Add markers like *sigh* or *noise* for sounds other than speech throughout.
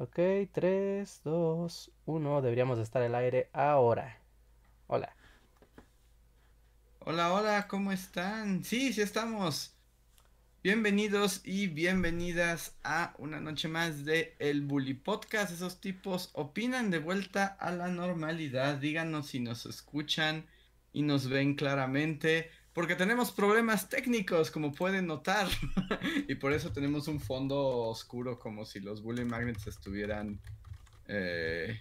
Ok, 3, 2, 1. Deberíamos estar al aire ahora. Hola. Hola, hola, ¿cómo están? Sí, sí estamos. Bienvenidos y bienvenidas a una noche más de El Bully Podcast. Esos tipos opinan de vuelta a la normalidad. Díganos si nos escuchan y nos ven claramente. Porque tenemos problemas técnicos, como pueden notar. *laughs* y por eso tenemos un fondo oscuro, como si los Bully Magnets estuvieran eh,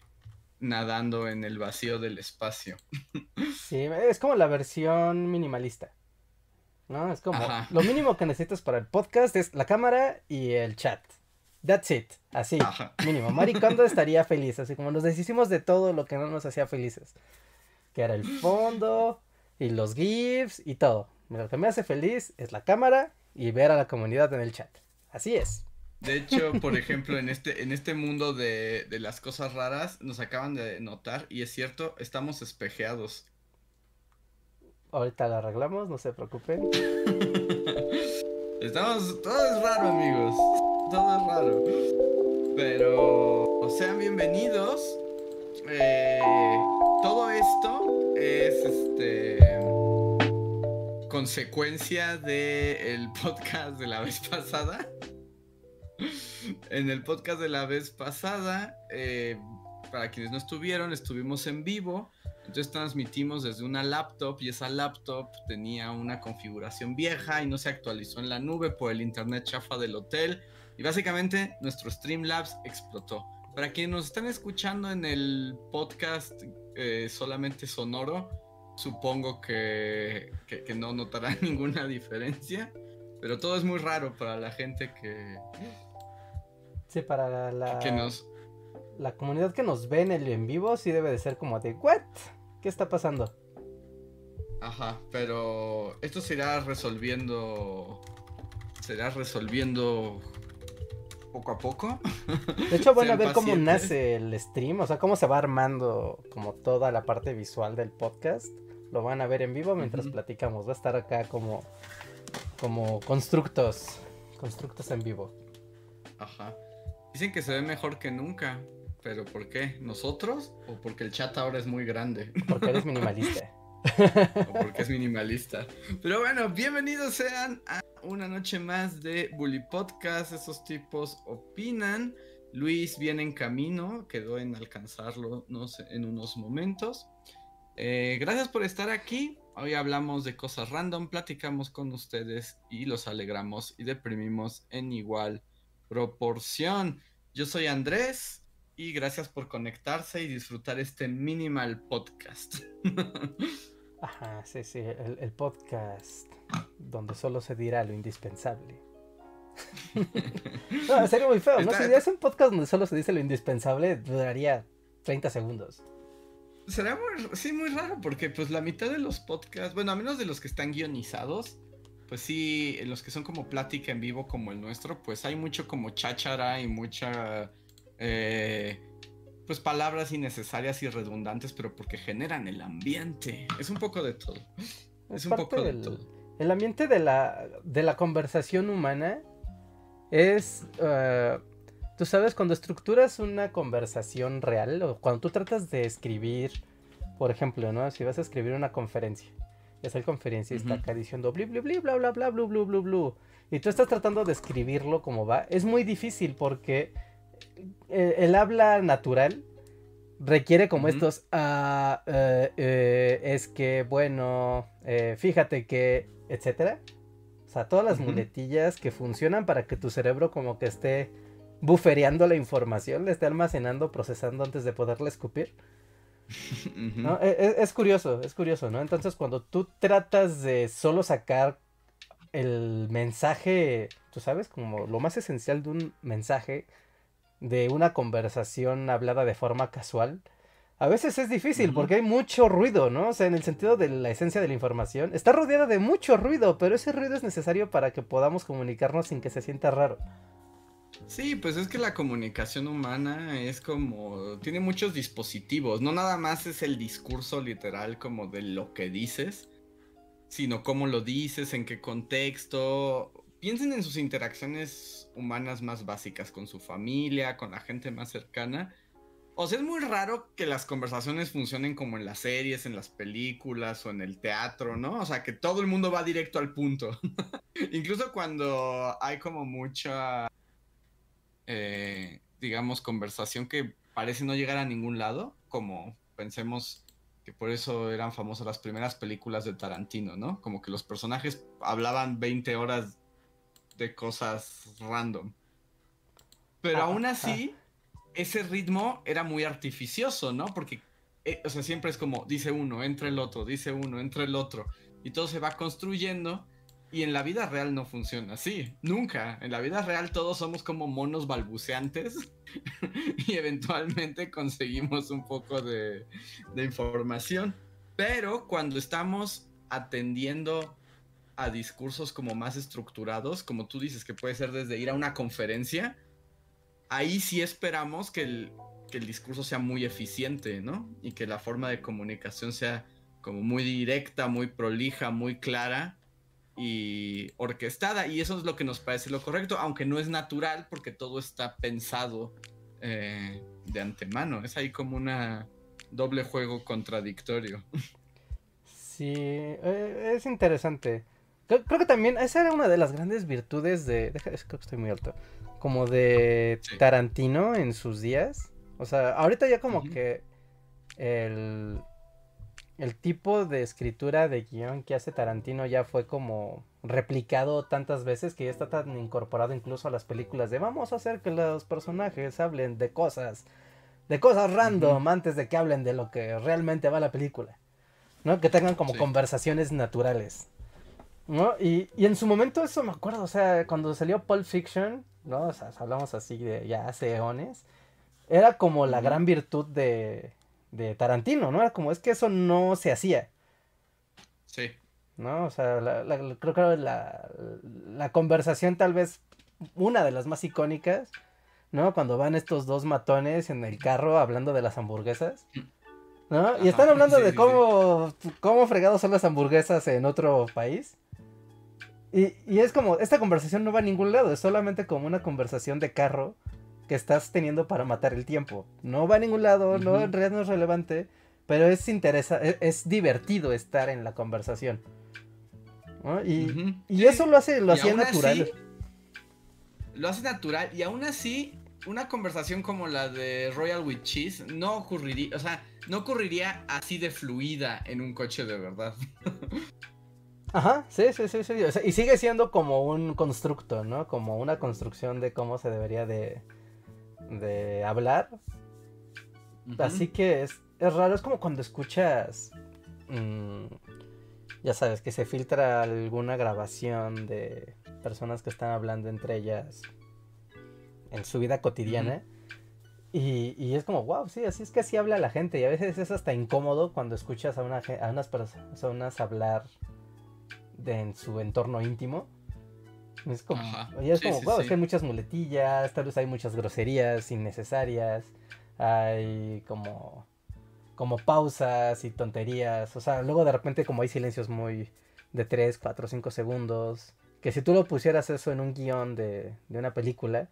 nadando en el vacío del espacio. *laughs* sí, es como la versión minimalista. ¿No? Es como lo mínimo que necesitas para el podcast es la cámara y el chat. That's it. Así, mínimo. Maricondo estaría feliz, así como nos deshicimos de todo lo que no nos hacía felices. Que era el fondo, y los GIFs y todo. Lo que me hace feliz es la cámara y ver a la comunidad en el chat. Así es. De hecho, por ejemplo, en este, en este mundo de, de las cosas raras, nos acaban de notar, y es cierto, estamos espejeados. Ahorita lo arreglamos, no se preocupen. *laughs* estamos, todo es raro, amigos. Todo es raro. Pero sean bienvenidos. Eh, todo esto es este consecuencia del podcast de la vez pasada. en el podcast de la vez pasada, eh, para quienes no estuvieron, estuvimos en vivo. Entonces transmitimos desde una laptop y esa laptop tenía una configuración vieja y no se actualizó en la nube por el internet chafa del hotel. Y básicamente nuestro Streamlabs explotó. Para quienes nos están escuchando en el podcast eh, solamente sonoro, supongo que, no notarán *laughs* ninguna diferencia. Pero todo es muy raro para la gente que. Sí, para la. La comunidad que nos ve en el en vivo sí debe de ser como de. ¿What? ¿Qué está pasando? Ajá, pero esto se irá resolviendo. Se irá resolviendo poco a poco. De hecho, van a ver cómo nace el stream, o sea, cómo se va armando como toda la parte visual del podcast lo van a ver en vivo mientras platicamos. Va a estar acá como, como constructos, constructos en vivo. Ajá. Dicen que se ve mejor que nunca. ¿Pero por qué? ¿Nosotros? ¿O porque el chat ahora es muy grande? Porque eres minimalista. *laughs* o porque es minimalista. Pero bueno, bienvenidos sean a una noche más de Bully Podcast. Esos tipos opinan. Luis viene en camino, quedó en alcanzarlo no sé, en unos momentos. Eh, gracias por estar aquí. Hoy hablamos de cosas random, platicamos con ustedes y los alegramos y deprimimos en igual proporción. Yo soy Andrés y gracias por conectarse y disfrutar este minimal podcast. *laughs* Ajá, sí, sí, el, podcast donde solo se dirá lo indispensable. *laughs* no, sería muy feo, ¿no? Si es un podcast donde solo se dice lo indispensable, duraría 30 segundos. Será muy, sí, muy raro porque pues la mitad de los podcasts, bueno, a menos de los que están guionizados, pues sí, los que son como plática en vivo como el nuestro, pues hay mucho como cháchara y mucha, eh, pues palabras innecesarias y redundantes, pero porque generan el ambiente. Es un poco de todo. Es, un poco de todo. El ambiente de la, de la conversación humana es... Uh, Tú sabes, cuando estructuras una conversación real, o cuando tú tratas de escribir, por ejemplo, ¿no? Si vas a escribir una conferencia, es el conferencista está acá diciendo bli, bli, bli, bla, bla, bla, bla, bla, bla, bla, y tú estás tratando de escribirlo como va, es muy difícil porque eh, el, habla natural requiere como estos, ah, eh, eh, es que, bueno, fíjate que, etcétera. O sea, todas las muletillas que funcionan para que tu cerebro como que esté bufereando la información, le esté almacenando, procesando antes de poderla escupir. E, e, es, curioso, es curioso, ¿no? Entonces cuando tú tratas de solo sacar el mensaje, tú sabes, como lo más esencial de un mensaje, de una conversación hablada de forma casual, a veces es difícil porque hay mucho ruido, ¿no? O sea, en el sentido de la esencia de la información, está rodeada de mucho ruido, pero ese ruido es necesario para que podamos comunicarnos sin que se sienta raro. Sí, pues es que la comunicación humana es como, tiene muchos dispositivos, no nada más es el discurso literal como de lo que dices, sino cómo lo dices, en qué contexto. Piensen en sus interacciones humanas más básicas, con su familia, con la gente más cercana. O sea, es muy raro que las conversaciones funcionen como en las series, en las películas o en el teatro, ¿no? O sea, que todo el mundo va directo al punto. *laughs* Incluso cuando hay como mucha, eh, digamos, conversación que parece no llegar a ningún lado, como pensemos que por eso eran famosas las primeras películas de Tarantino, ¿no? Como que los personajes hablaban 20 horas de cosas random. Pero aún así, ese ritmo era muy artificioso, ¿no? Porque, eh, o sea, siempre es como, dice uno, entra el otro, dice uno, entra el otro. Y todo se va construyendo. Y en la vida real no funciona así, nunca. En la vida real todos somos como monos balbuceantes *laughs* y eventualmente conseguimos un poco de, información. Pero cuando estamos atendiendo a discursos como más estructurados, como tú dices, que puede ser desde ir a una conferencia, ahí sí esperamos que el, que el discurso sea muy eficiente, ¿no? Y que la forma de comunicación sea como muy directa, muy prolija, muy clara y orquestada. Y eso es lo que nos parece lo correcto, aunque no es natural porque todo está pensado eh, de antemano. Es ahí como una doble juego contradictorio. Sí, eh, es interesante. Creo, que también esa era una de las grandes virtudes de... Deja, creo que estoy muy alto. Como de Tarantino en sus días. O sea, ahorita ya como que el, el tipo de escritura de guion que hace Tarantino ya fue como replicado tantas veces que ya está tan incorporado incluso a las películas de vamos a hacer que los personajes hablen de cosas, de cosas random antes de que hablen de lo que realmente va la película. ¿No? Que tengan como conversaciones naturales. ¿no? Y, y, en su momento eso me acuerdo, o sea, cuando salió Pulp Fiction, ¿no? O sea, hablamos así de ya hace eones, era como la gran virtud de, de Tarantino, ¿no? Era como, es que eso no se hacía. Sí. ¿No? O sea, creo que la, la conversación tal vez una de las más icónicas, ¿no? Cuando van estos dos matones en el carro hablando de las hamburguesas. ¿No? y están hablando de cómo, cómo fregados son las hamburguesas en otro país. Y, y, es como, esta conversación no va a ningún lado, es solamente como una conversación de carro que estás teniendo para matar el tiempo. No va a ningún lado, no, en realidad no es relevante, pero es, interesa es, es divertido estar en la conversación. Y, y eso lo hace, lo hacía natural. lo hace natural, y aún así, una conversación como la de Royal with Cheese no ocurriría, o sea, no ocurriría así de fluida en un coche de verdad. Ajá, sí, sí, sí, sí. y sigue siendo como un constructo, ¿no? Como una construcción de cómo se debería de, de hablar. Así que es, es, raro, es como cuando escuchas, mmm, ya sabes, que se filtra alguna grabación de personas que están hablando entre ellas en su vida cotidiana. y, y, es como, wow, sí, así es que así habla la gente. Y a veces es hasta incómodo cuando escuchas a, una, a unas personas hablar de, en su entorno íntimo. Es como, es como, wow, hay muchas muletillas, tal vez hay muchas groserías innecesarias, hay como, como pausas y tonterías, o sea, luego de repente como hay silencios muy de 3, 4, 5 segundos, que si tú lo pusieras eso en un guion de, de una película,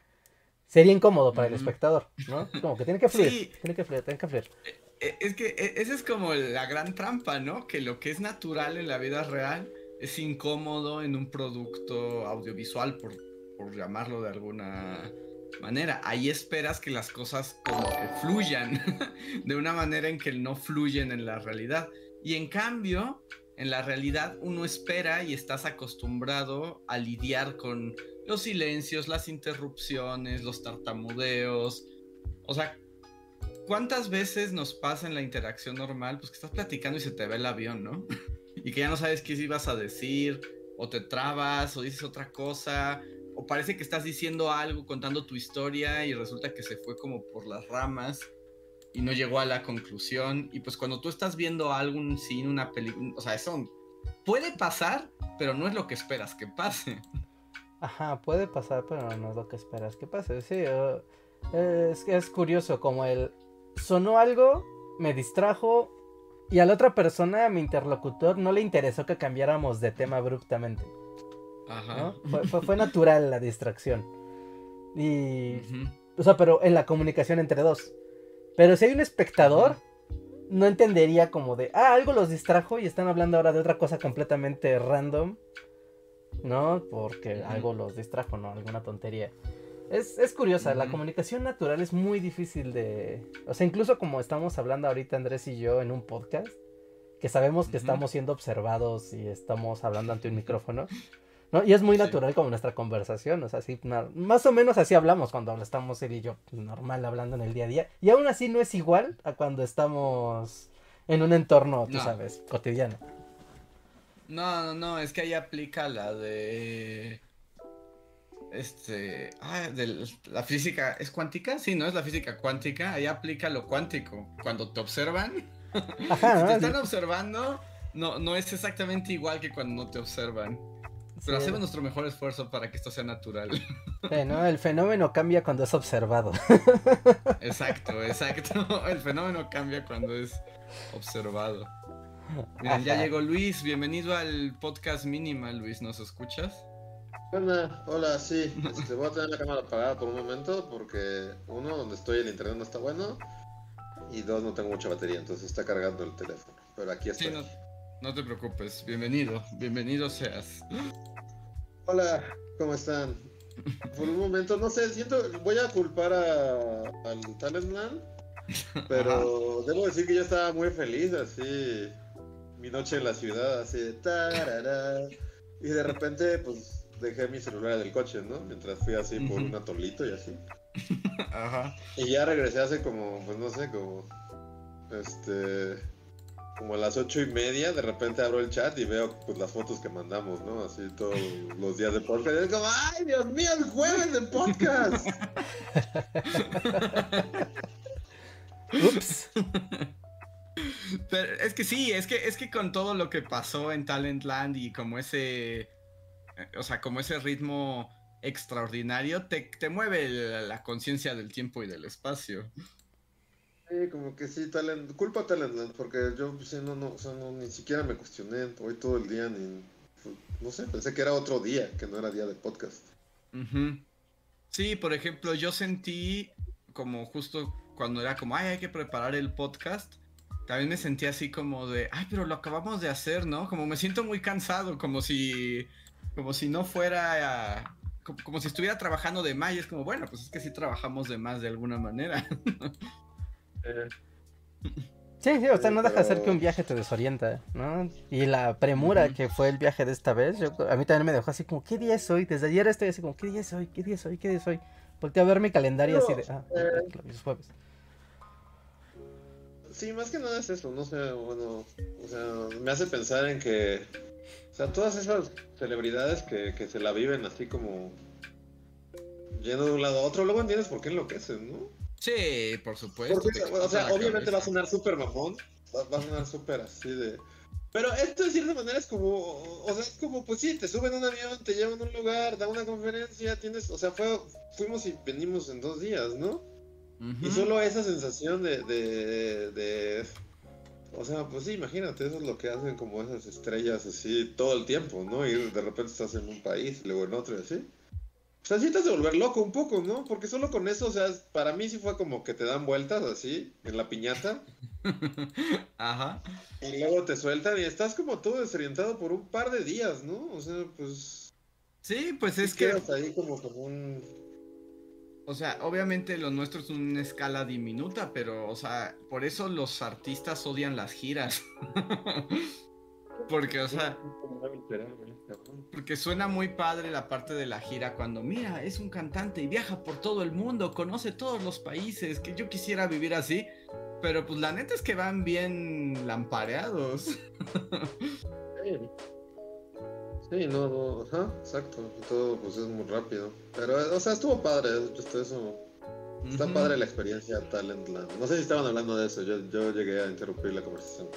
sería incómodo para el espectador, ¿no? *laughs* Como que tiene que fluir, tiene que fluir, tiene que fluir. Eh, eh, es que e, esa es como la gran trampa, ¿no? Que lo que es natural en la vida real es incómodo en un producto audiovisual, por, por llamarlo de alguna manera. Ahí esperas que las cosas fluyan *laughs* de una manera en que no fluyen en la realidad. Y en cambio, en la realidad uno espera y estás acostumbrado a lidiar con los silencios, las interrupciones, los tartamudeos. O sea, ¿cuántas veces nos pasa en la interacción normal? Pues que estás platicando y se te ve el avión, ¿no? *laughs* y que ya no sabes qué ibas a decir, o te trabas, o dices otra cosa, o parece que estás diciendo algo, contando tu historia y resulta que se fue como por las ramas y no llegó a la conclusión. Y pues cuando tú estás viendo algo, un cine, una película, o sea, eso puede pasar, pero no es lo que esperas que pase. Ajá, puede pasar, pero no es lo que esperas que pase. Sí, es, es curioso, como el sonó algo, me distrajo, y a la otra persona, a mi interlocutor, no le interesó que cambiáramos de tema abruptamente. Ajá. Fue, fue, natural la distracción. Y. O sea, pero en la comunicación entre dos. Pero si hay un espectador, no entendería como de, ah, algo los distrajo y están hablando ahora de otra cosa completamente random. ¿No? Porque algo los distrajo, ¿no? Alguna tontería. Es, es curiosa, la comunicación natural es muy difícil de... O sea, incluso como estamos hablando ahorita Andrés y yo en un podcast, que sabemos que estamos siendo observados y estamos hablando ante un micrófono, ¿no? Y es muy natural como nuestra conversación, o sea, así, más o menos así hablamos cuando estamos él y yo normal hablando en el día a día, y aún así no es igual a cuando estamos en un entorno, tú sabes, cotidiano. No, no, no, es que ahí aplica la de este, ah, de la física es cuántica, sí, no es la física cuántica, ahí aplica lo cuántico. Cuando te observan, *laughs* si te están observando, no, no es exactamente igual que cuando no te observan. Pero hacemos nuestro mejor esfuerzo para que esto sea natural. El fenómeno cambia cuando es observado. *laughs* Exacto, exacto. *laughs* El fenómeno cambia cuando es observado. Miren, ya llegó Luis. Bienvenido al podcast Minimal, Luis. ¿Nos escuchas? Hola, hola, sí. Este, voy a tener la cámara apagada por un momento porque uno, donde estoy el internet no está bueno y dos, no tengo mucha batería, entonces está cargando el teléfono. Pero aquí estoy. Sí, no, te preocupes, bienvenido, bienvenido seas. Hola, ¿cómo están? Por un momento, no sé, siento, voy a culpar a, al Talentland, pero debo decir que yo estaba muy feliz, así, mi noche en la ciudad, así, tarara, y de repente, pues dejé mi celular del coche, ¿no? Mientras fui así por un atolito y así. *laughs* Ajá. Y ya regresé hace como, pues no sé, como. Este. Como a las ocho y media, de repente abro el chat y veo pues las fotos que mandamos, ¿no? Así todos los días de podcast. Y es como, ¡ay, Dios mío, el jueves de podcast! *laughs* Ups. Pero es que sí, es que, es que con todo lo que pasó en Talentland y como ese o sea, como ese ritmo extraordinario, te, te mueve la, conciencia del tiempo y del espacio. Sí, como que sí, talent, culpa Talentland, porque yo pues, no, no, o sea, no, ni siquiera me cuestioné hoy todo el día, ni, no sé, pensé que era otro día, que no era día de podcast. Sí, por ejemplo, yo sentí como justo cuando era como, ay, hay que preparar el podcast, también me sentí así como de, ay, pero lo acabamos de hacer, ¿no? Como me siento muy cansado, como si como si no fuera, como, si estuviera trabajando de más y es como, bueno, pues es que sí trabajamos de más de alguna manera. Sí, sí, o sea, no deja de ser que un viaje te desorienta, ¿no? Y la premura que fue el viaje de esta vez, yo, a mí también me dejó así como, ¿qué día es hoy? Desde ayer estoy así como, ¿qué día es hoy? ¿Qué día es hoy? ¿Qué día es hoy? Volté a ver mi calendario así de, ah, eh, es jueves. Sí, más que nada es eso, no sé, bueno, o sea, me hace pensar en que o sea, todas esas celebridades que, que se la viven así como yendo de un lado a otro, luego entiendes por qué enloquecen, ¿no? Sí, por supuesto. o sea, obviamente va a sonar súper mamón, va, a sonar súper así de... Pero esto de cierta manera es como, o sea, es como, pues sí, te suben a un avión, te llevan a un lugar, da una conferencia, tienes, o sea, fue, fuimos y venimos en dos días, ¿no? Y solo esa sensación de, de o sea, pues sí, imagínate, eso es lo que hacen como esas estrellas así todo el tiempo, ¿no? Y de repente estás en un país, luego en otro así. O sea, sí te de volver loco un poco, ¿no? Porque solo con eso, o sea, para mí sí fue como que te dan vueltas así, en la piñata. *laughs* Ajá. Y luego te sueltan y estás como todo desorientado por un par de días, ¿no? O sea, pues... Sí, pues es que... ahí como, como un o sea, obviamente lo nuestro es una escala diminuta, pero, o sea, por eso los artistas odian las giras. *laughs* porque, o sea, porque suena muy padre la parte de la gira cuando, mira, es un cantante y viaja por todo el mundo, conoce todos los países, que yo quisiera vivir así, pero pues la neta es que van bien lampareados. *laughs* *laughs* Sí, no, no, ajá, exacto. Todo pues es muy rápido. Pero, o sea, estuvo padre, esto, eso. Está padre la experiencia Talentland. No sé si estaban hablando de eso, yo, yo llegué a interrumpir la conversación.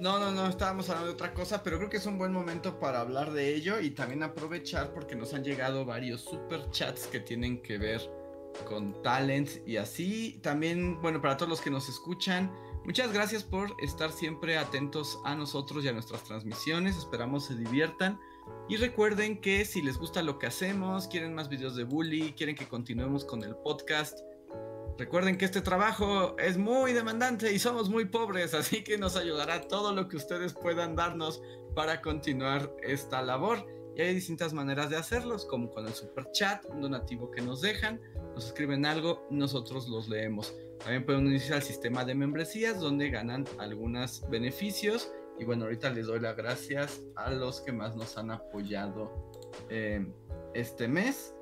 No, no, no, estábamos hablando de otra cosa, pero creo que es un buen momento para hablar de ello y también aprovechar porque nos han llegado varios super chats que tienen que ver con talent y así. También, bueno, para todos los que nos escuchan, muchas gracias por estar siempre atentos a nosotros y a nuestras transmisiones. Esperamos se diviertan. Y recuerden que si les gusta lo que hacemos, quieren más videos de bully, quieren que continuemos con el podcast, recuerden que este trabajo es muy demandante y somos muy pobres, así que nos ayudará todo lo que ustedes puedan darnos para continuar esta labor. Y hay distintas maneras de hacerlos, como con el super chat, un donativo que nos dejan, nos escriben algo, nosotros los leemos. También pueden unirse al sistema de membresías donde ganan algunos beneficios. Y bueno, ahorita les doy las gracias a los que más nos han apoyado eh, este mes.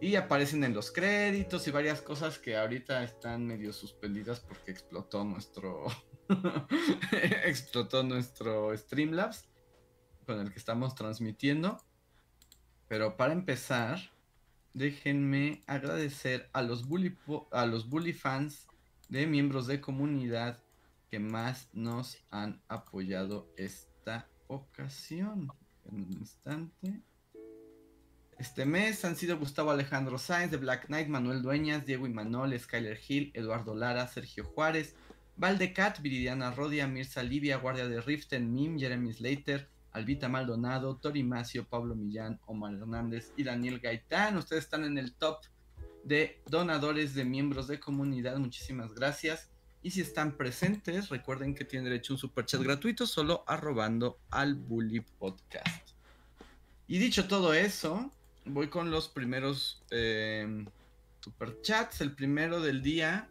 Y aparecen en los créditos y varias cosas que ahorita están medio suspendidas porque explotó nuestro *laughs* explotó nuestro Streamlabs con el que estamos transmitiendo. Pero para empezar, déjenme agradecer a los bully, a los bully fans de miembros de comunidad que más nos han apoyado esta ocasión. En un instante. Este mes han sido Gustavo Alejandro Sáenz de Black Knight, Manuel Dueñas, Diego Imanol, Skyler Hill, Eduardo Lara, Sergio Juárez, Valdecat, Viridiana Rodia, Mirza Livia, Guardia de Riften, Mim, Jeremy Slater, Albita Maldonado, Tori Macio, Pablo Millán, Omar Hernández y Daniel Gaitán. Ustedes están en el top de donadores de miembros de comunidad. Muchísimas gracias. Y si están presentes, recuerden que tienen derecho a un super chat gratuito solo arrobando al Bully Podcast. Y dicho todo eso, voy con los primeros eh, super chats. El primero del día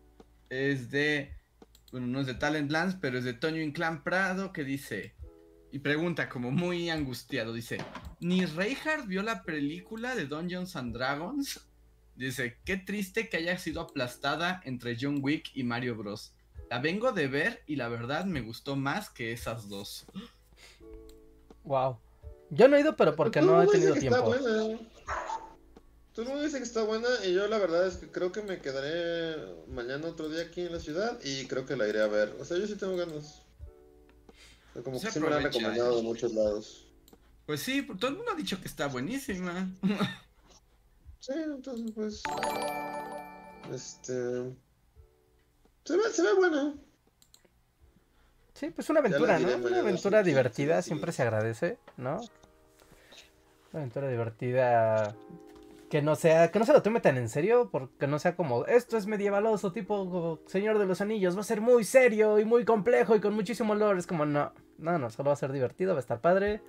es de, bueno, no es de Talentlands, pero es de Toño Inclán Prado que dice, y pregunta como muy angustiado, dice, ¿ni Reinhardt vio la película de Dungeons and Dragons? Dice, qué triste que haya sido aplastada entre John Wick y Mario Bros. La vengo de ver y la verdad me gustó más que esas dos. Wow. Yo no he ido, pero porque no he tenido tiempo. Tú no dices que está buena y yo la verdad es que creo que me quedaré mañana otro día aquí en la ciudad y creo que la iré a ver. O sea, yo sí tengo ganas. Como que siempre me han recomendado de muchos lados. Pues sí, todo el mundo ha dicho que está buenísima. sí, entonces pues. Este. Se ve, se ve buena. Sí, pues una aventura, ¿no? Una aventura divertida, siempre se agradece, ¿no? Una aventura divertida que no sea, que no se lo tome tan en serio, porque no sea como, esto es medievaloso, tipo Señor de los Anillos, va a ser muy serio y muy complejo y con muchísimo olor. Es como, no, no, no, solo va a ser divertido, va a estar padre.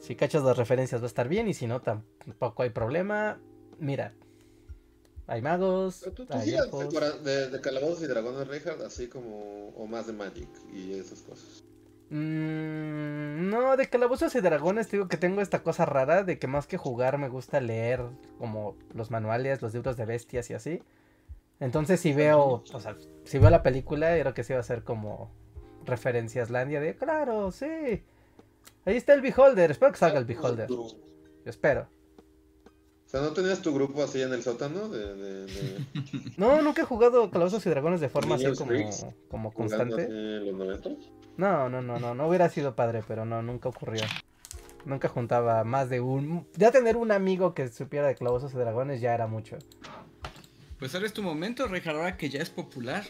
Si cachas las referencias va a estar bien y si no, tampoco hay problema. Mira, hay magos. ¿Tú, hay de, de, Calabozos y Dragones Reinhardt, así como, o más de Magic y esas cosas. Mm, no, de Calabozos y Dragones digo que tengo esta cosa rara de que más que jugar me gusta leer como los manuales, los libros de bestias y así. Entonces si veo, o sea, si veo la película, creo que sí va a ser como referencias Landia de, claro, sí. Ahí está el Beholder, espero que salga el Beholder. Yo espero. O sea, ¿no tenías tu grupo así en el sótano? De, *laughs* no, nunca he jugado Calabozos y Dragones de forma así como, como constante. los 90? No, no, no, no, no hubiera sido padre, pero no, nunca ocurrió. Nunca juntaba más de un... Ya tener un amigo que supiera de clavos y dragones ya era mucho. Pues ahora es tu momento, Rejar, ahora que ya es popular.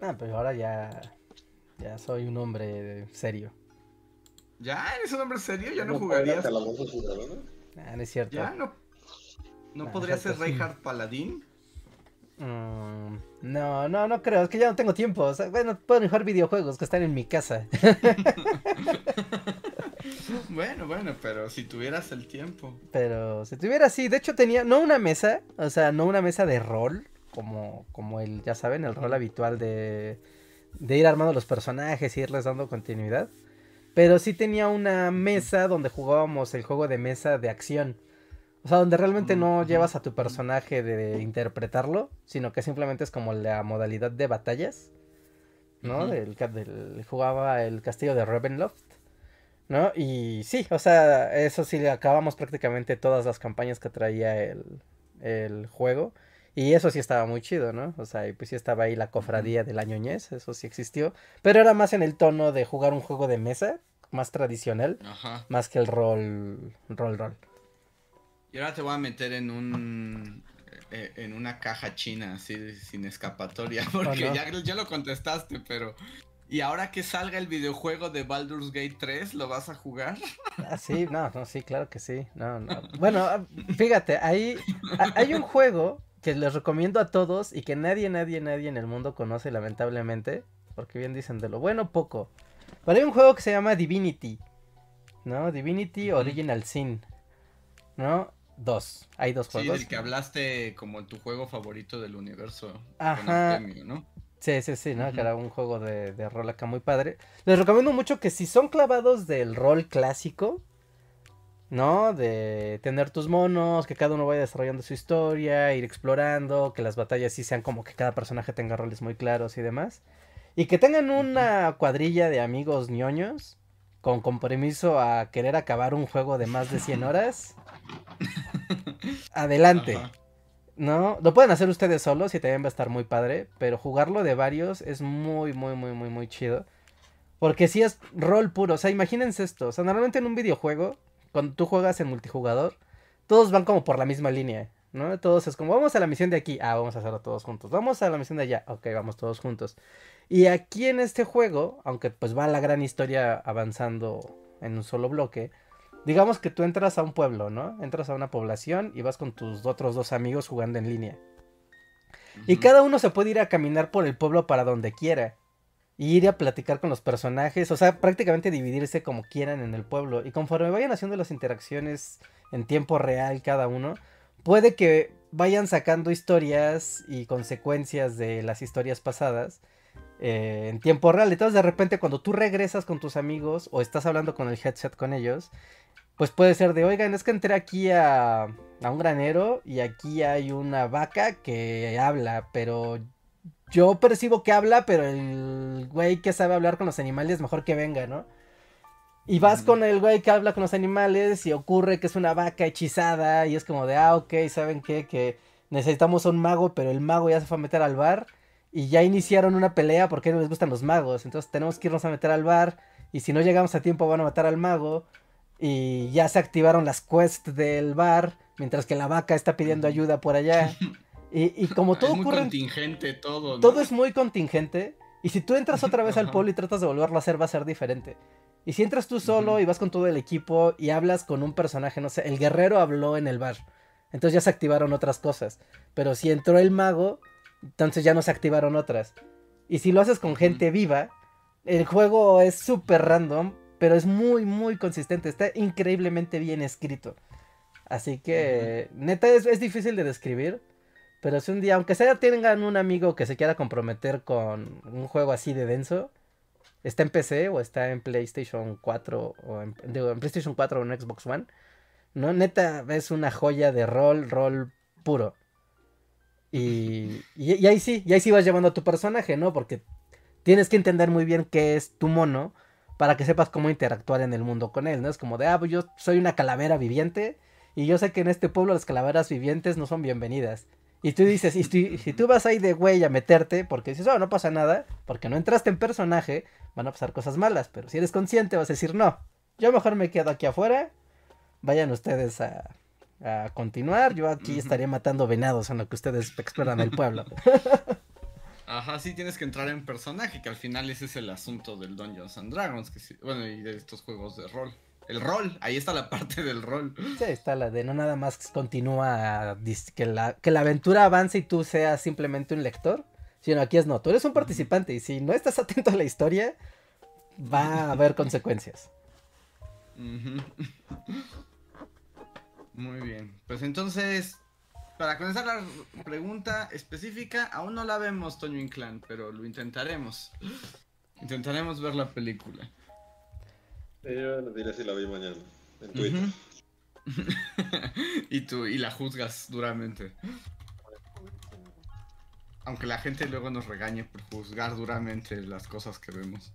Ah, pues ahora ya... Ya soy un hombre serio. ¿Ya? ¿Eres un hombre serio? ¿Ya no, jugarías? Ah, no es cierto. ¿Ya? ¿No, no, podría ser Reinhardt Paladín? Mm, no, no, no creo, es que ya no tengo tiempo. bueno, puedo jugar videojuegos que están en mi casa. *laughs* bueno, bueno, pero si tuvieras el tiempo. Pero si tuviera, sí, de hecho tenía, no una mesa, o sea, no una mesa de rol, como, como el, ya saben, el rol habitual de, de ir armando los personajes y irles dando continuidad. Pero sí tenía una mesa donde jugábamos el juego de mesa de acción. O sea, donde realmente no llevas a tu personaje de interpretarlo, sino que simplemente es como la modalidad de batallas, ¿no? del, jugaba el castillo de Ravenloft, ¿no? Y sí, o sea, eso sí, acabamos prácticamente todas las campañas que traía el, el juego. Y eso sí estaba muy chido, ¿no? O sea, y pues sí estaba ahí la cofradía de la ñoñez, eso sí existió. Pero era más en el tono de jugar un juego de mesa, más tradicional, más que el rol, rol, rol. Y ahora te voy a meter en un eh, en una caja china así sin escapatoria *laughs* porque ya, ya, lo contestaste, pero Y ahora que salga el videojuego de Baldur's Gate 3, ¿lo vas a jugar? *laughs* Ah, sí, no, no, sí, claro que sí. No, no. Bueno, ah, fíjate, hay, hay un juego que les recomiendo a todos y que nadie, nadie, nadie en el mundo conoce, lamentablemente. Porque bien dicen de lo bueno, poco. Pero hay un juego que se llama Divinity. ¿No? Divinity Original Sin. ¿No? Dos. Hay dos juegos. Sí, del que hablaste como tu juego favorito del universo. Ajá. ¿no? Sí, sí, sí, ¿no? Que era un juego de, de rol acá muy padre. Les recomiendo mucho que si son clavados del rol clásico, ¿no? De tener tus monos, que cada uno vaya desarrollando su historia, ir explorando, que las batallas sí sean como que cada personaje tenga roles muy claros y demás. Y que tengan una cuadrilla de amigos ñoños con compromiso a querer acabar un juego de más de 100 *laughs* horas. *laughs* Adelante. ¿No? Lo pueden hacer ustedes solos y también va a estar muy padre, pero jugarlo de varios es muy, muy, muy, muy, muy chido. Porque si es rol puro, o sea, imagínense esto, o sea, normalmente en un videojuego cuando tú juegas en multijugador, todos van como por la misma línea, ¿no? Todos es como, vamos a la misión de aquí, ah, vamos a hacerlo todos juntos, vamos a la misión de allá, ok, vamos todos juntos. Y aquí en este juego, aunque pues va la gran historia avanzando en un solo bloque, digamos que tú entras a un pueblo, ¿no? Entras a una población y vas con tus otros dos amigos jugando en línea. Y cada uno se puede ir a caminar por el pueblo para donde quiera ir a platicar con los personajes, o sea, prácticamente dividirse como quieran en el pueblo. Y conforme vayan haciendo las interacciones en tiempo real cada uno, puede que vayan sacando historias y consecuencias de las historias pasadas eh, en tiempo real. Entonces de repente cuando tú regresas con tus amigos o estás hablando con el headset con ellos, pues puede ser de, oigan, es que entré aquí a, a un granero y aquí hay una vaca que habla, pero yo percibo que habla, pero el güey que sabe hablar con los animales mejor que venga, ¿no? Y vas con el güey que habla con los animales y ocurre que es una vaca hechizada y es como de, ah, ok, ¿saben qué? Que necesitamos un mago, pero el mago ya se fue a meter al bar y ya iniciaron una pelea porque no les gustan los magos. Entonces tenemos que irnos a meter al bar y si no llegamos a tiempo van a matar al mago y ya se activaron las quests del bar mientras que la vaca está pidiendo ayuda por allá. *laughs* Y, como todo es muy ocurre. contingente todo. Todo es muy contingente. Y si tú entras otra vez al pueblo y tratas de volverlo a hacer, va a ser diferente. Y si entras tú solo y vas con todo el equipo y hablas con un personaje, no sé, el guerrero habló en el bar. Entonces ya se activaron otras cosas. Pero si entró el mago, entonces ya no se activaron otras. Y si lo haces con gente viva, el juego es súper random, pero es muy, muy consistente. Está increíblemente bien escrito. Así que, neta, es, es difícil de describir. Pero si un día, aunque sea tengan un amigo que se quiera comprometer con un juego así de denso, está en PC o está en PlayStation 4 o en, PlayStation 4 o en Xbox One, no, neta es una joya de rol, rol puro. Y, y, ahí sí, y ahí sí vas llevando a tu personaje, ¿no? Porque tienes que entender muy bien qué es tu mono para que sepas cómo interactuar en el mundo con él, ¿no? Es como de, ah, pues yo soy una calavera viviente y yo sé que en este pueblo las calaveras vivientes no son bienvenidas. Y tú dices, y si, tú vas ahí de güey a meterte, porque dices, oh, no pasa nada, porque no entraste en personaje, van a pasar cosas malas. Pero si eres consciente, vas a decir, no, yo mejor me quedo aquí afuera. Vayan ustedes a, a continuar. Yo aquí estaría matando venados en lo que ustedes exploran el pueblo. *laughs* Ajá, sí tienes que entrar en personaje, que al final ese es el asunto del Dungeons and Dragons, que bueno, y de estos juegos de rol. El rol, ahí está la parte del rol. Sí, está la de no nada más continúa que la, que la aventura avance y tú seas simplemente un lector. Sino aquí es no, tú eres un participante y si no estás atento a la historia, va a haber consecuencias. *laughs* Muy bien. Pues entonces, para comenzar la pregunta específica, aún no la vemos, Toño Inclán, pero lo intentaremos. Intentaremos ver la película. Yo diré si la vi mañana en Twitter. *laughs* y tú, y la juzgas duramente. Aunque la gente luego nos regañe por juzgar duramente las cosas que vemos.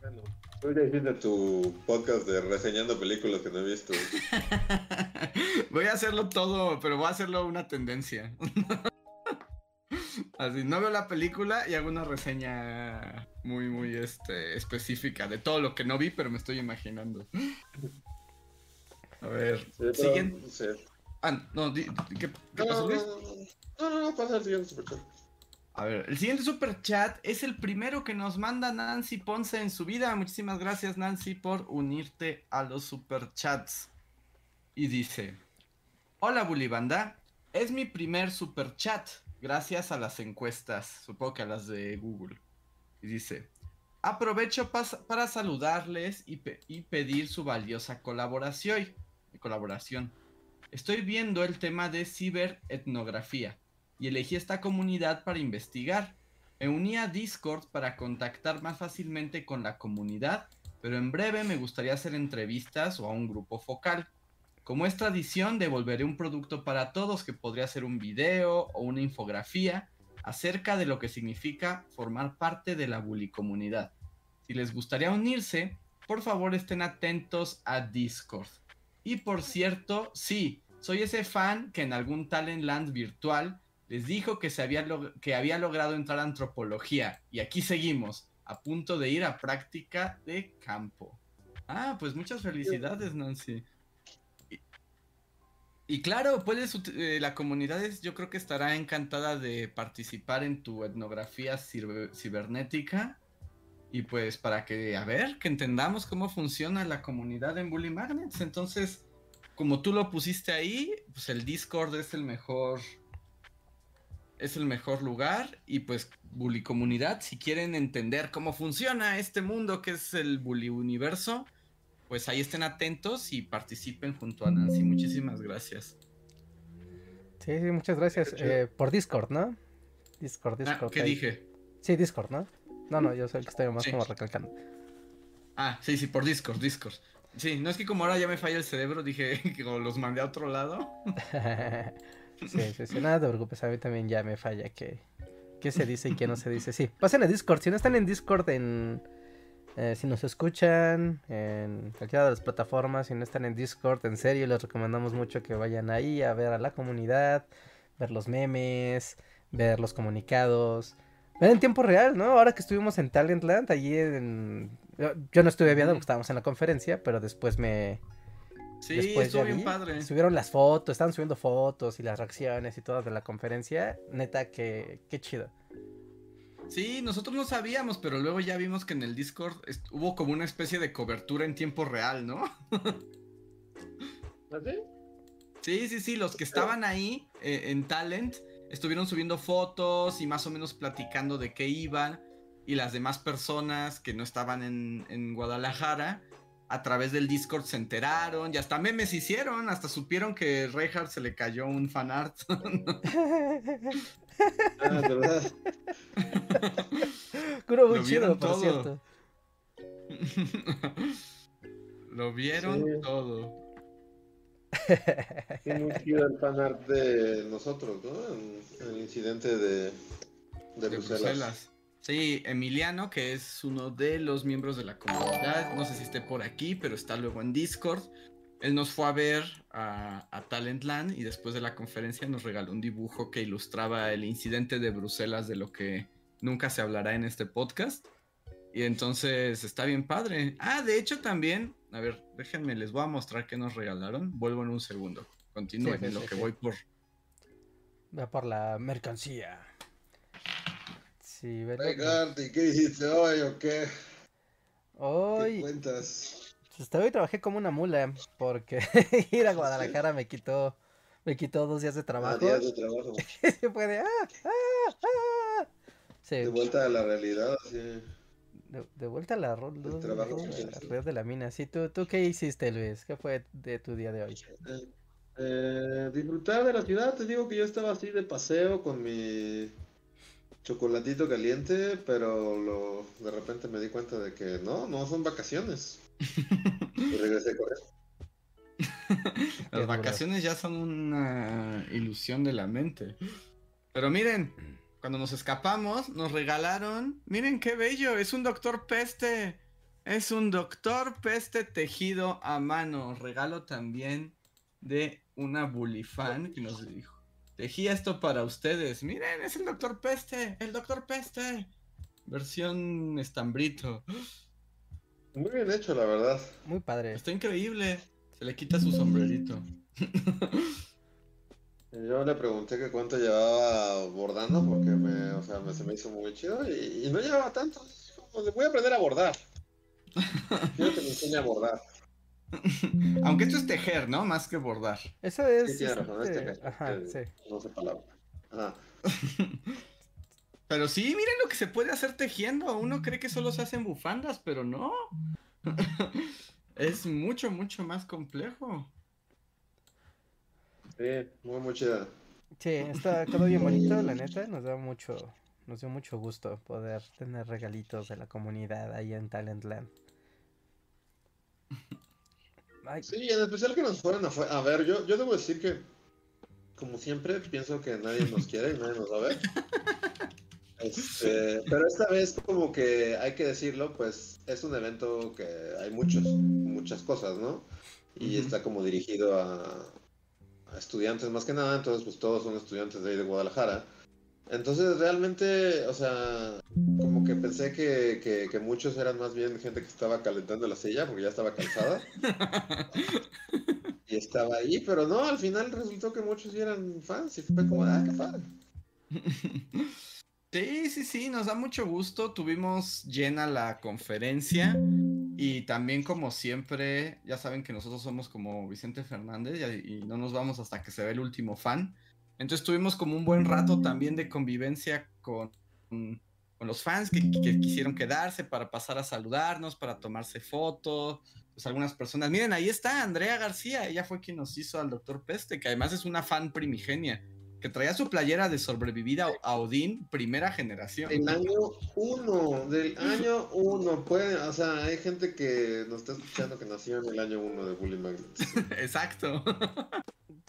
Bueno, voy a decir de tu podcast de reseñando películas que no he visto. *laughs* voy a hacerlo todo, pero voy a hacerlo una tendencia. *laughs* Así, no veo la película y hago una reseña muy, muy este, específica de todo lo que no vi, pero me estoy imaginando. A ver, siguiente. Ah, no, ¿qué, qué pasó, Luis? No, no, no, pasa el siguiente superchat. A ver, el siguiente super chat es el primero que nos manda Nancy Ponce en su vida. Muchísimas gracias, Nancy, por unirte a los super chats. Y dice: Hola, Bulibanda. Es mi primer super chat, gracias a las encuestas, supongo que a las de Google. Y dice: Aprovecho para saludarles y pedir su valiosa colaboración. colaboración. Estoy viendo el tema de ciberetnografía y elegí esta comunidad para investigar. Me uní a Discord para contactar más fácilmente con la comunidad, pero en breve me gustaría hacer entrevistas o a un grupo focal. Como es tradición, devolveré un producto para todos que podría ser un video o una infografía acerca de lo que significa formar parte de la bully comunidad. Si les gustaría unirse, por favor estén atentos a Discord. Y por cierto, sí, soy ese fan que en algún Talent Land virtual les dijo que, se había, que había logrado entrar a antropología. Y aquí seguimos, a punto de ir a práctica de campo. Ah, pues muchas felicidades, Nancy. Y, claro, puedes, eh, la comunidad es- yo creo que estará encantada de participar en tu etnografía ciber- cibernética. Y pues para que, a ver, que entendamos cómo funciona la comunidad en Bully Magnets. Entonces, como tú lo pusiste ahí, pues el Discord es el mejor. Es el mejor lugar. Y pues, Bully Comunidad, si quieren entender cómo funciona este mundo que es el Bully Universo, pues ahí estén atentos y participen junto a Nancy. Muchísimas gracias. Sí, sí, muchas gracias. Qué. Eh, por Discord, ¿no? Discord, Ah, Discord. ¿Qué ahí. dije? Sí, Discord, ¿no? No, no, yo sé que estoy más Sí. como recalcando. Ah, sí, sí, por Discord, Discord. Sí, no es que como ahora ya me falla el cerebro, dije *laughs* que los mandé a otro lado. *laughs* sí, sí, sí, nada te preocupes, a mí también ya me falla que qué se dice y qué no se dice. Sí, pasen a Discord, si no están en Discord, en eh, si nos escuchan en cualquiera de las plataformas, si no están en Discord, en serio les recomendamos mucho que vayan ahí a ver a la comunidad, ver los memes, ver los comunicados. Ver en tiempo real, ¿no? Ahora que estuvimos en Talentland, allí en... Yo, no estuve viendo porque estábamos en la conferencia, pero después me, Sí, Después estuvo bien vi, padre. Subieron las fotos, estaban subiendo fotos y las reacciones y todas de la conferencia. Neta, que qué chido. Sí, nosotros no sabíamos, pero luego ya vimos que en el Discord hubo como una especie de cobertura en tiempo real, ¿no? ¿Así? Sí, sí, sí, los que estaban ahí eh, en Talent estuvieron subiendo fotos y más o menos platicando de qué iban. Y las demás personas que no estaban en, en Guadalajara, a través del Discord se enteraron y hasta memes hicieron, hasta supieron que Reinhardt se le cayó un fanart. *laughs* Ah, de verdad. *laughs* Curo muy Lo chido, vieron por todo. cierto. *laughs* Lo vieron Sí. todo. Sí, muy chido el fanart de nosotros, ¿no? En, en el incidente de, de, de Bruselas. Bruselas. Sí, Emiliano, que es uno de los miembros de la comunidad, no sé si esté por aquí, pero está luego en Discord. Él nos fue a ver a, a Talentland y después de la conferencia nos regaló un dibujo que ilustraba el incidente de Bruselas de lo que nunca se hablará en este podcast. Y entonces está bien padre. Ah, de hecho también, a ver, déjenme, les voy a mostrar qué nos regalaron. Vuelvo en un segundo. Continúen Sí, sí, en lo sí, que voy por... Va por la mercancía. Sí. Reinhardt, ¿y qué hiciste hoy o qué? ¿Qué Hoy, cuentas? hasta hoy trabajé como una mula porque *laughs* ir a Guadalajara me quitó, me quitó dos días de Ah, trabajo. días de trabajo. Se fue de, ah, ah, ah. Sí, De vuelta a la realidad, así. de, de vuelta a la ro- El trabajo ro- que la haces. red de la mina. Sí, ¿tú, ¿tú qué hiciste, Luis? ¿Qué fue de tu día de hoy? Eh, eh, disfrutar de la ciudad, te digo que yo estaba así de paseo con mi chocolatito caliente, pero lo, de repente me di cuenta de que no, no son vacaciones. Y regresé corriendo. Qué *laughs* Las vacaciones ya son una ilusión de la mente. Pero miren, cuando nos escapamos, nos regalaron. Miren qué bello, es un doctor peste. Es un doctor peste tejido a mano. Regalo también de una bulifan que nos dijo. Tejí esto para ustedes. Miren, es el doctor peste. El doctor peste. Versión estambrito. Muy bien hecho, la verdad. Muy padre. Está increíble. Se le quita su sombrerito. *laughs* Yo le pregunté que cuánto llevaba bordando porque me, o sea, me, se me hizo muy chido y, y no llevaba tanto. Como voy a aprender a bordar. *laughs* Quiero que me enseñe a bordar. *laughs* Aunque esto es tejer, ¿no? Más que bordar. Eso es. Sí, tiene razón, es este, tejer, Ajá, eh, sí. No sé palabra. Ajá. Pero sí, miren lo que se puede hacer tejiendo. Uno cree que solo se hacen bufandas, pero no. *laughs* es mucho, mucho más complejo. Sí, muy, muy chida. Sí, está quedó bien bonito, la neta, nos da mucho, nos dio mucho gusto poder tener regalitos de la comunidad ahí en Talentland. Ay, Sí, en especial que nos fueran a, a ver. Yo, yo debo decir que, como siempre, pienso que nadie nos quiere y nadie nos va a ver. *laughs* Este, pero esta vez, como que hay que decirlo, pues es un evento que hay muchos, muchas cosas, ¿no? Y está como dirigido a, a estudiantes más que nada, entonces pues todos son estudiantes de ahí de Guadalajara. Entonces realmente, o sea, como que pensé que, que, que muchos eran más bien gente que estaba calentando la silla porque ya estaba cansada *laughs* y estaba ahí, pero no, al final resultó que muchos eran fans y fue como, ah, qué padre. *laughs* Sí, sí, sí, nos da mucho gusto. Tuvimos llena la conferencia y también como siempre, ya saben que nosotros somos como Vicente Fernández y, y no nos vamos hasta que se ve el último fan. Entonces tuvimos como un buen rato también de convivencia con, con los fans que, que quisieron quedarse para pasar a saludarnos, para tomarse fotos. Pues algunas personas, miren, ahí está Andrea García, ella fue quien nos hizo al Doctor Peste, que además es una fan primigenia que traía su playera de sobrevivida a Odín, primera generación. Del año uno, del año uno, puede, o sea, hay gente que nos está escuchando que nació en el año uno de Bully Magnets. *laughs* Exacto.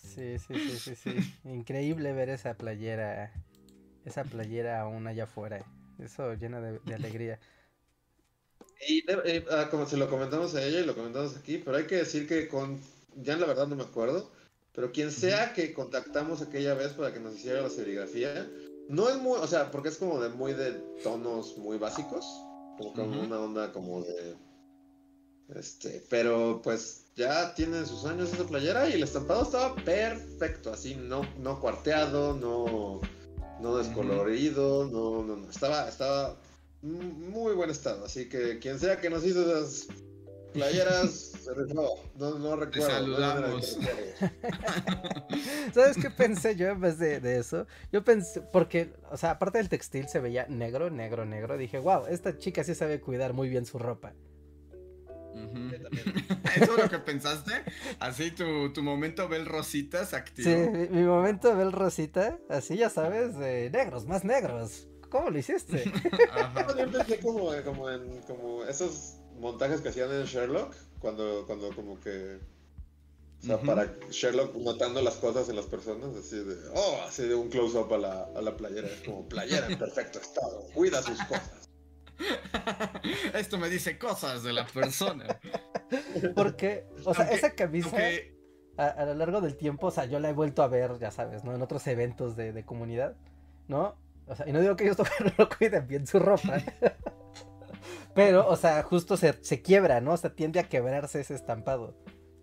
sí, sí, sí, sí, sí. Increíble ver esa playera, esa playera aún allá afuera. Eso llena de, de alegría. Y eh, ah, como se lo comentamos a ella y lo comentamos aquí, pero hay que decir que con, ya la verdad no me acuerdo, pero quien sea que contactamos aquella vez para que nos hiciera la serigrafía, no es muy, o sea, porque es como de muy de tonos muy básicos, como una onda como de, este, pero pues ya tiene sus años esa playera y el estampado estaba perfecto, así, no, no cuarteado, no, no descolorido, no, no, no, estaba, estaba muy buen estado, así que quien sea que nos hizo esas playeras, no, no recuerdo. no de que saludamos. *laughs* ¿Sabes qué pensé yo en vez de, de eso? Yo pensé, porque, o sea, aparte del textil se veía negro, negro, negro. Dije, wow, esta chica sí sabe cuidar muy bien su ropa. *laughs* ¿Eso es lo que pensaste? Así tu, tu momento Bel Rosita se activó. Sí, mi, mi momento de ver Rosita, así ya sabes, de negros, más negros. ¿Cómo lo hiciste? *laughs* Ajá. Yo pensé como, como en como esos montajes que hacían en Sherlock, cuando, cuando como que... O sea, Ujú. para Sherlock notando las cosas en las personas, así de, oh, así de un close-up a la, a la playera, es como playera en perfecto estado, cuida sus cosas. *laughs* Esto me dice cosas de la persona. *laughs* Porque, o sea, Aunque- esa camisa aunque- a, a lo largo del tiempo, o sea, yo la he vuelto a ver, ya sabes, ¿no? En otros eventos de, de comunidad, ¿no? O sea, y no digo que ellos *laughs* no, no cuiden bien su ropa. Pero, o sea, justo se, se quiebra, ¿no? O sea, tiende a quebrarse ese estampado,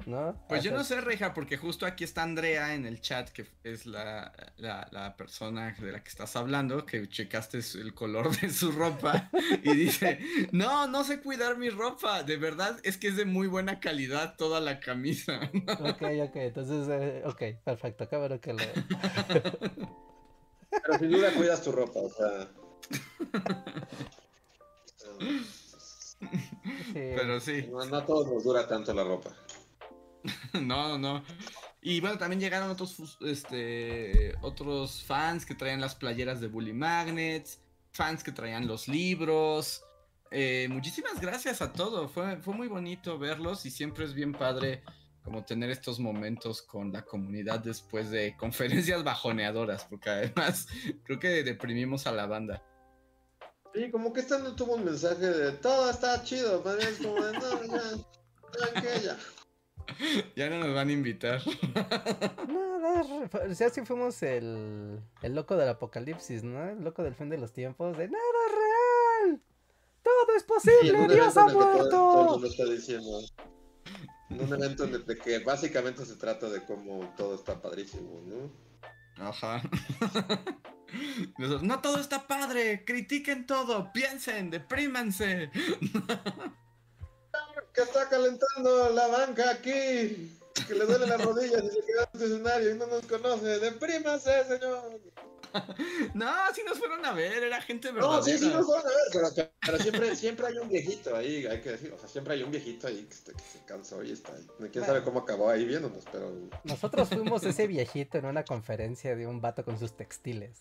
¿no? Pues O yo no sé, Reja, porque justo aquí está Andrea en el chat, que es la, la, la persona de la que estás hablando, que checaste su- el color de su ropa *laughs* y dice, no, no sé cuidar mi ropa, de verdad es que es de muy buena calidad toda la camisa. *laughs* Ok, ok, entonces, eh, ok, perfecto, acá que lo... Pero sin duda cuidas tu ropa, o sea... *laughs* Pero sí, No, no a todos nos dura tanto la ropa. *laughs* no, no. Y bueno, también llegaron otros, este, otros fans que traían las playeras de Bully Magnets, fans que traían los libros. Eh, muchísimas gracias a todo. Fue, fue muy bonito verlos y siempre es bien padre como tener estos momentos con la comunidad después de *laughs* conferencias bajoneadoras, porque además creo que deprimimos a la banda. Sí, como que esta no tuvo un mensaje de todo está chido, más bien es como de no, ya, ya. Ya no nos van a invitar. Nada, re- ya sí fuimos el, el loco del apocalipsis, ¿no? El loco del fin de los tiempos, de nada es real. Todo es posible, Dios ha que todo, todo muerto. está diciendo. En un evento en el de que básicamente se trata de cómo todo está padrísimo, ¿no? Ajá. *laughs* no todo está padre, critiquen todo, piensen, deprímanse. *laughs* que está calentando la banca aquí, que le duele las rodillas y se queda en escenario y no nos conoce. Deprímase, señor. *laughs* no, sí nos fueron a ver, era gente verdadera. No, sí, sí nos fueron a ver, pero, siempre, siempre hay un viejito ahí, hay que decir, o sea, siempre hay un viejito ahí que, se cansó y está ahí. Quién sabe cómo acabó ahí viéndonos, pero... Nosotros fuimos ese viejito en una conferencia de un vato con sus textiles.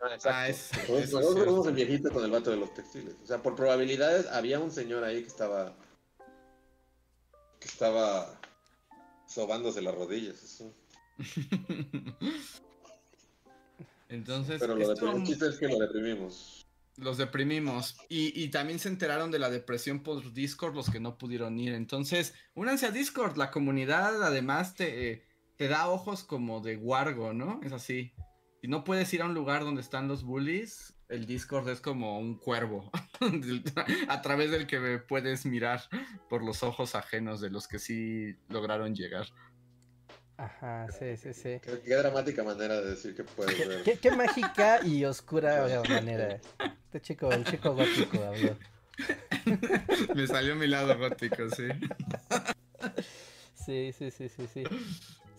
Ah, exacto. Ah, es, nosotros fuimos el viejito con el vato de los textiles. O sea, por probabilidades había un señor ahí que estaba... que estaba sobándose las rodillas, eso. *laughs* Entonces. Pero lo esto, chiste es que lo deprimimos. Los deprimimos. Y, y, también se enteraron de la depresión por Discord los que no pudieron ir. Entonces, únanse a Discord. La comunidad además te, te da ojos como de Wargo, ¿no? Es así. Si no puedes ir a un lugar donde están los bullies, el Discord es como un cuervo *laughs* a través del que puedes mirar por los ojos ajenos de los que sí lograron llegar. Ajá, sí, sí, sí. Qué, dramática manera de decir que puedes ver. Qué, mágica y oscura manera. Este chico, el chico gótico habló. *laughs* Me salió mi lado gótico, sí. Sí, sí, sí, sí, sí.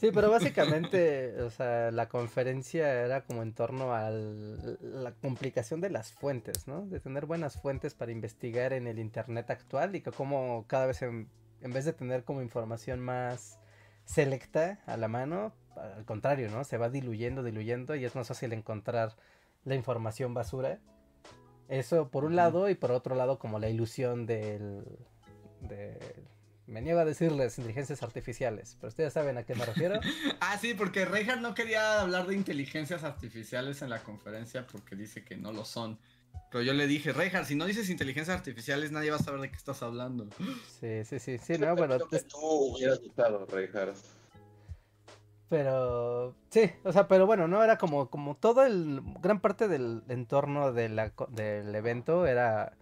Sí, pero básicamente, o sea, la conferencia era como en torno a la complicación de las fuentes, ¿no? De tener buenas fuentes para investigar en el Internet actual y que como cada vez en vez de tener como información más selecta a la mano, al contrario, ¿no? Se va diluyendo, diluyendo y es más fácil encontrar la información basura. Eso por un lado y por otro lado como la ilusión del... De, me niego a decirles inteligencias artificiales, pero ustedes saben a qué me refiero. *laughs* ah, sí, porque Reinhardt no quería hablar de inteligencias artificiales en la conferencia porque dice que no lo son. Pero yo le dije, Reinhardt, si no dices inteligencias artificiales, nadie va a saber de qué estás hablando. Sí, sí, sí, sí, no, bueno. Que tú hubieras gustado, Reinhardt. Pero, sí, o sea, pero bueno, no era como, como todo el, gran parte del entorno de la, del evento era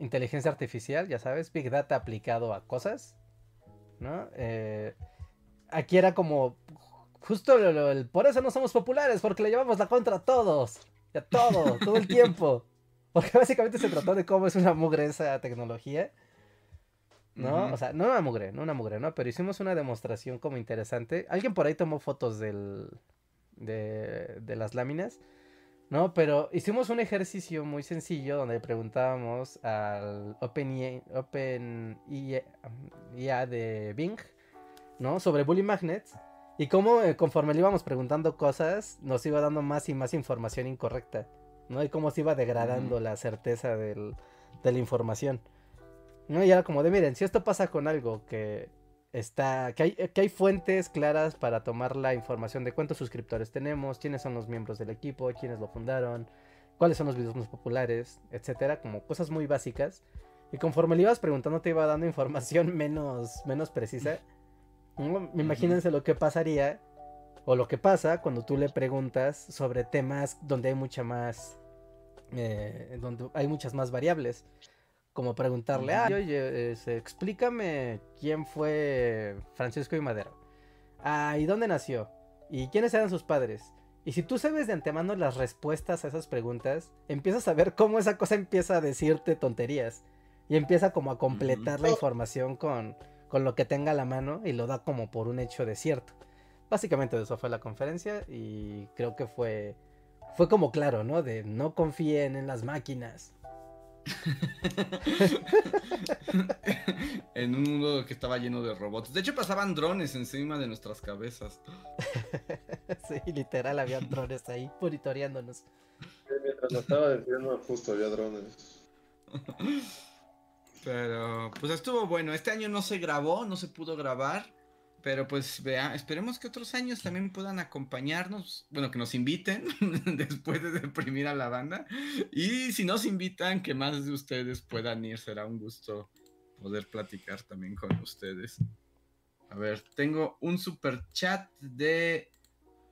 inteligencia artificial, ya sabes, Big Data aplicado a cosas, ¿no? Eh, aquí era como, justo el, por eso no somos populares, porque le llevamos la contra a todos, a todo, todo el tiempo. *laughs* Porque básicamente se trató de cómo es una mugre esa tecnología. ¿No? O sea, no una mugre, no una mugre, ¿no? Pero hicimos una demostración como interesante. Alguien por ahí tomó fotos del, de, de las láminas. ¿no? Pero hicimos un ejercicio muy sencillo donde preguntábamos al Open, Open de Bing, ¿no? Sobre Bully Magnets y cómo eh, conforme le íbamos preguntando cosas nos iba dando más y más información incorrecta. ¿No? Y cómo se iba degradando la certeza de la información. ¿no? Y era como de, miren, si esto pasa con algo que está, que hay, que hay fuentes claras para tomar la información de cuántos suscriptores tenemos, quiénes son los miembros del equipo, quiénes lo fundaron, cuáles son los videos más populares, etcétera, como cosas muy básicas. Y conforme le ibas preguntando, te iba dando información *laughs* menos, menos precisa. Imagínense lo que pasaría o lo que pasa cuando tú le preguntas sobre temas donde hay mucha más eh, donde hay muchas más variables. Como preguntarle, ah, oye, explícame quién fue Francisco y Madero. Ah, ¿y dónde nació? ¿Y quiénes eran sus padres? Y si tú sabes de antemano las respuestas a esas preguntas, empiezas a ver cómo esa cosa empieza a decirte tonterías. Y empieza como a completar la información con, con lo que tenga a la mano y lo da como por un hecho de cierto. Básicamente eso fue la conferencia y creo que fue fue como claro, ¿no? De no confíen en las máquinas. *laughs* en un mundo que estaba lleno de robots. De hecho, pasaban drones encima de nuestras cabezas. *laughs* sí, literal, había drones ahí monitoreándonos. mientras lo estaba diciendo, justo había drones. *laughs* Pero, pues estuvo bueno. Este año no se grabó, no se pudo grabar. Pero pues vea, esperemos que otros años también puedan acompañarnos, bueno, que nos inviten *laughs* después de deprimir a la banda. Y si nos invitan, que más de ustedes puedan ir, será un gusto poder platicar también con ustedes. A ver, tengo un super chat de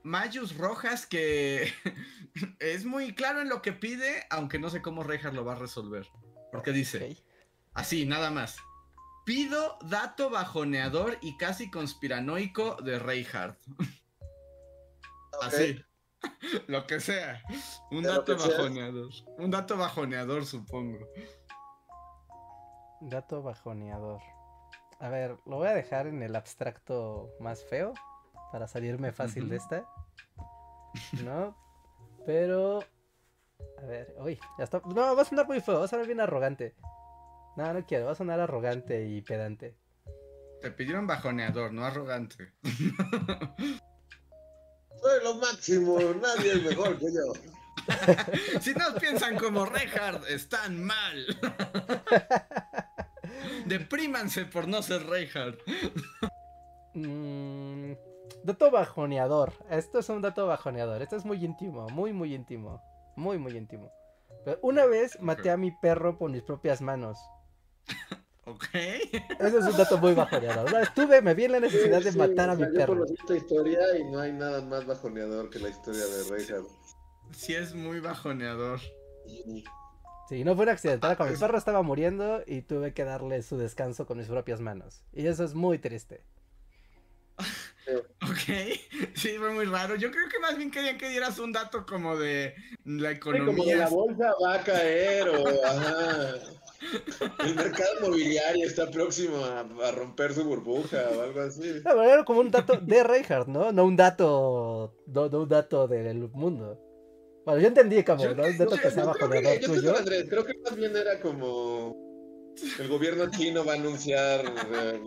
Mayus Rojas que *laughs* es muy claro en lo que pide, aunque no sé cómo Rejas lo va a resolver. Porque dice, así, nada más. Pido dato bajoneador y casi conspiranoico de Reinhardt. Así. *laughs* Lo que sea. Un De dato sea. bajoneador. Un dato bajoneador, supongo. Dato bajoneador. A ver, lo voy a dejar en el abstracto más feo para salirme fácil de esta. ¿No? Pero. A ver, uy, ya está. No, va a sonar muy feo, va a sonar bien arrogante. No, no quiero, va a sonar arrogante y pedante. Te pidieron bajoneador, no arrogante. *laughs* Soy lo máximo, nadie es mejor que yo. *laughs* Si no piensan como Reinhardt, están mal. *laughs* Deprímanse por no ser Reinhardt. Mm, dato bajoneador. Esto es un dato bajoneador. Esto es muy íntimo, muy, muy íntimo. Muy, muy íntimo. Pero una vez maté a mi perro por mis propias manos. ¿Ok? Ese es un dato muy bajoneador. Una me vi en la necesidad de Sí, matar a mi Yo perro. conocí esta historia y no hay nada más bajoneador que la historia de Reinhardt. Sí es muy bajoneador. Sí, no fue un accidental. Cuando mi pues- perro estaba muriendo y tuve que darle su descanso con mis propias manos. Y eso es muy triste. Ok, sí, fue muy raro. Yo creo que más bien querían que dieras un dato como de la Sí, como economía. la bolsa va a caer o ajá. El mercado inmobiliario está próximo a, a romper su burbuja o algo así. No, pero era como un dato de Reinhardt, ¿no? No un dato. No, no un dato del mundo. Bueno, yo entendí como, Yo ¿no? Un dato yo- que bajoneador yo estoy tuyo. con Andrés, creo que más bien era como el gobierno chino va a anunciar eh,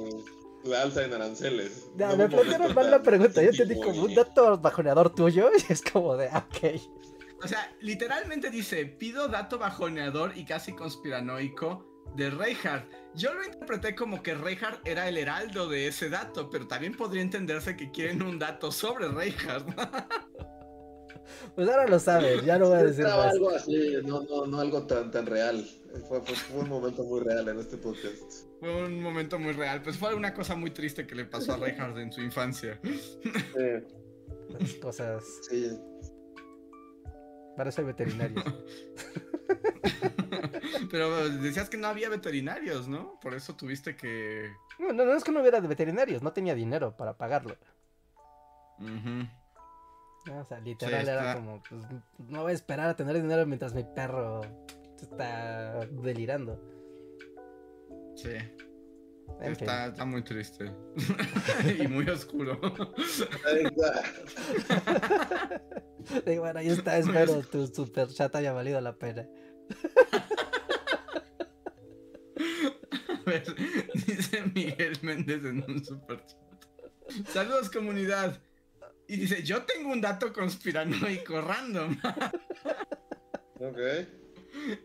la alza en aranceles. Ya, No me momento mal la pregunta. Yo entendí como un dato bajoneador tuyo. *laughs* Y es como de, ah, ok. O sea, literalmente dice, pido dato bajoneador y casi conspiranoico de Reinhardt. Yo lo interpreté como que Reinhardt era el heraldo de ese dato, pero también podría entenderse que quieren un dato sobre Reinhardt. *laughs* Pues ahora lo sabes, ya no voy a decir Estaba más. algo así, no, no, no algo tan, tan real. Fue, fue- fue un momento muy real en este podcast. Fue un momento muy real, pues fue una cosa muy triste que le pasó a Reinhardt en su infancia. *laughs* Sí, Las cosas. sí. Para eso hay veterinarios. *laughs* Pero decías que no había veterinarios, ¿no? Por eso tuviste que... No, no, no es que no hubiera de veterinarios, no tenía dinero para pagarlo. O sea, literal Sí, era como, pues no voy a esperar a tener dinero mientras mi perro está delirando. Sí, En fin. está, está muy triste. *laughs* y muy oscuro. *laughs* Y bueno, ahí está, espero tu super chat haya valido la pena. *laughs* A ver, dice Miguel Méndez en un super chat. Saludos comunidad. Y dice, yo tengo un dato conspiranoico random. Ok.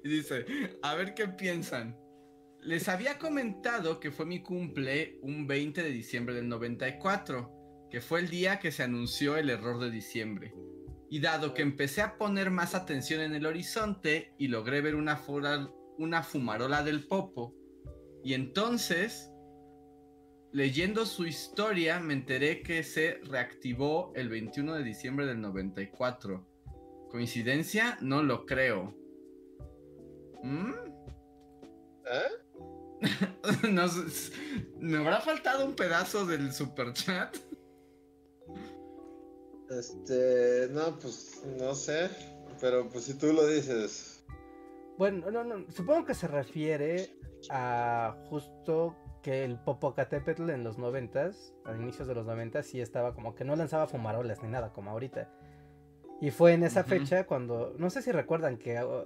Y dice, a ver qué piensan. Les había comentado que fue mi cumple un 20 de diciembre del 94, que fue el día que se anunció el error de diciembre. Y dado que empecé a poner más atención en el horizonte y logré ver una, fumarola del popo, y entonces, leyendo su historia, me enteré que se reactivó el 21 de diciembre del 94. ¿Coincidencia? No lo creo. ¿Mm? ¿Ah? *laughs* No sé, ¿Me habrá faltado un pedazo del super chat? Este, no, pues no sé, pero pues si tú lo dices. Bueno, no, no, supongo que se refiere a justo que el Popocatépetl en los noventas, a inicios de los noventas, sí estaba como que no lanzaba fumarolas ni nada como ahorita. Y fue en esa fecha cuando, no sé si recuerdan que uh,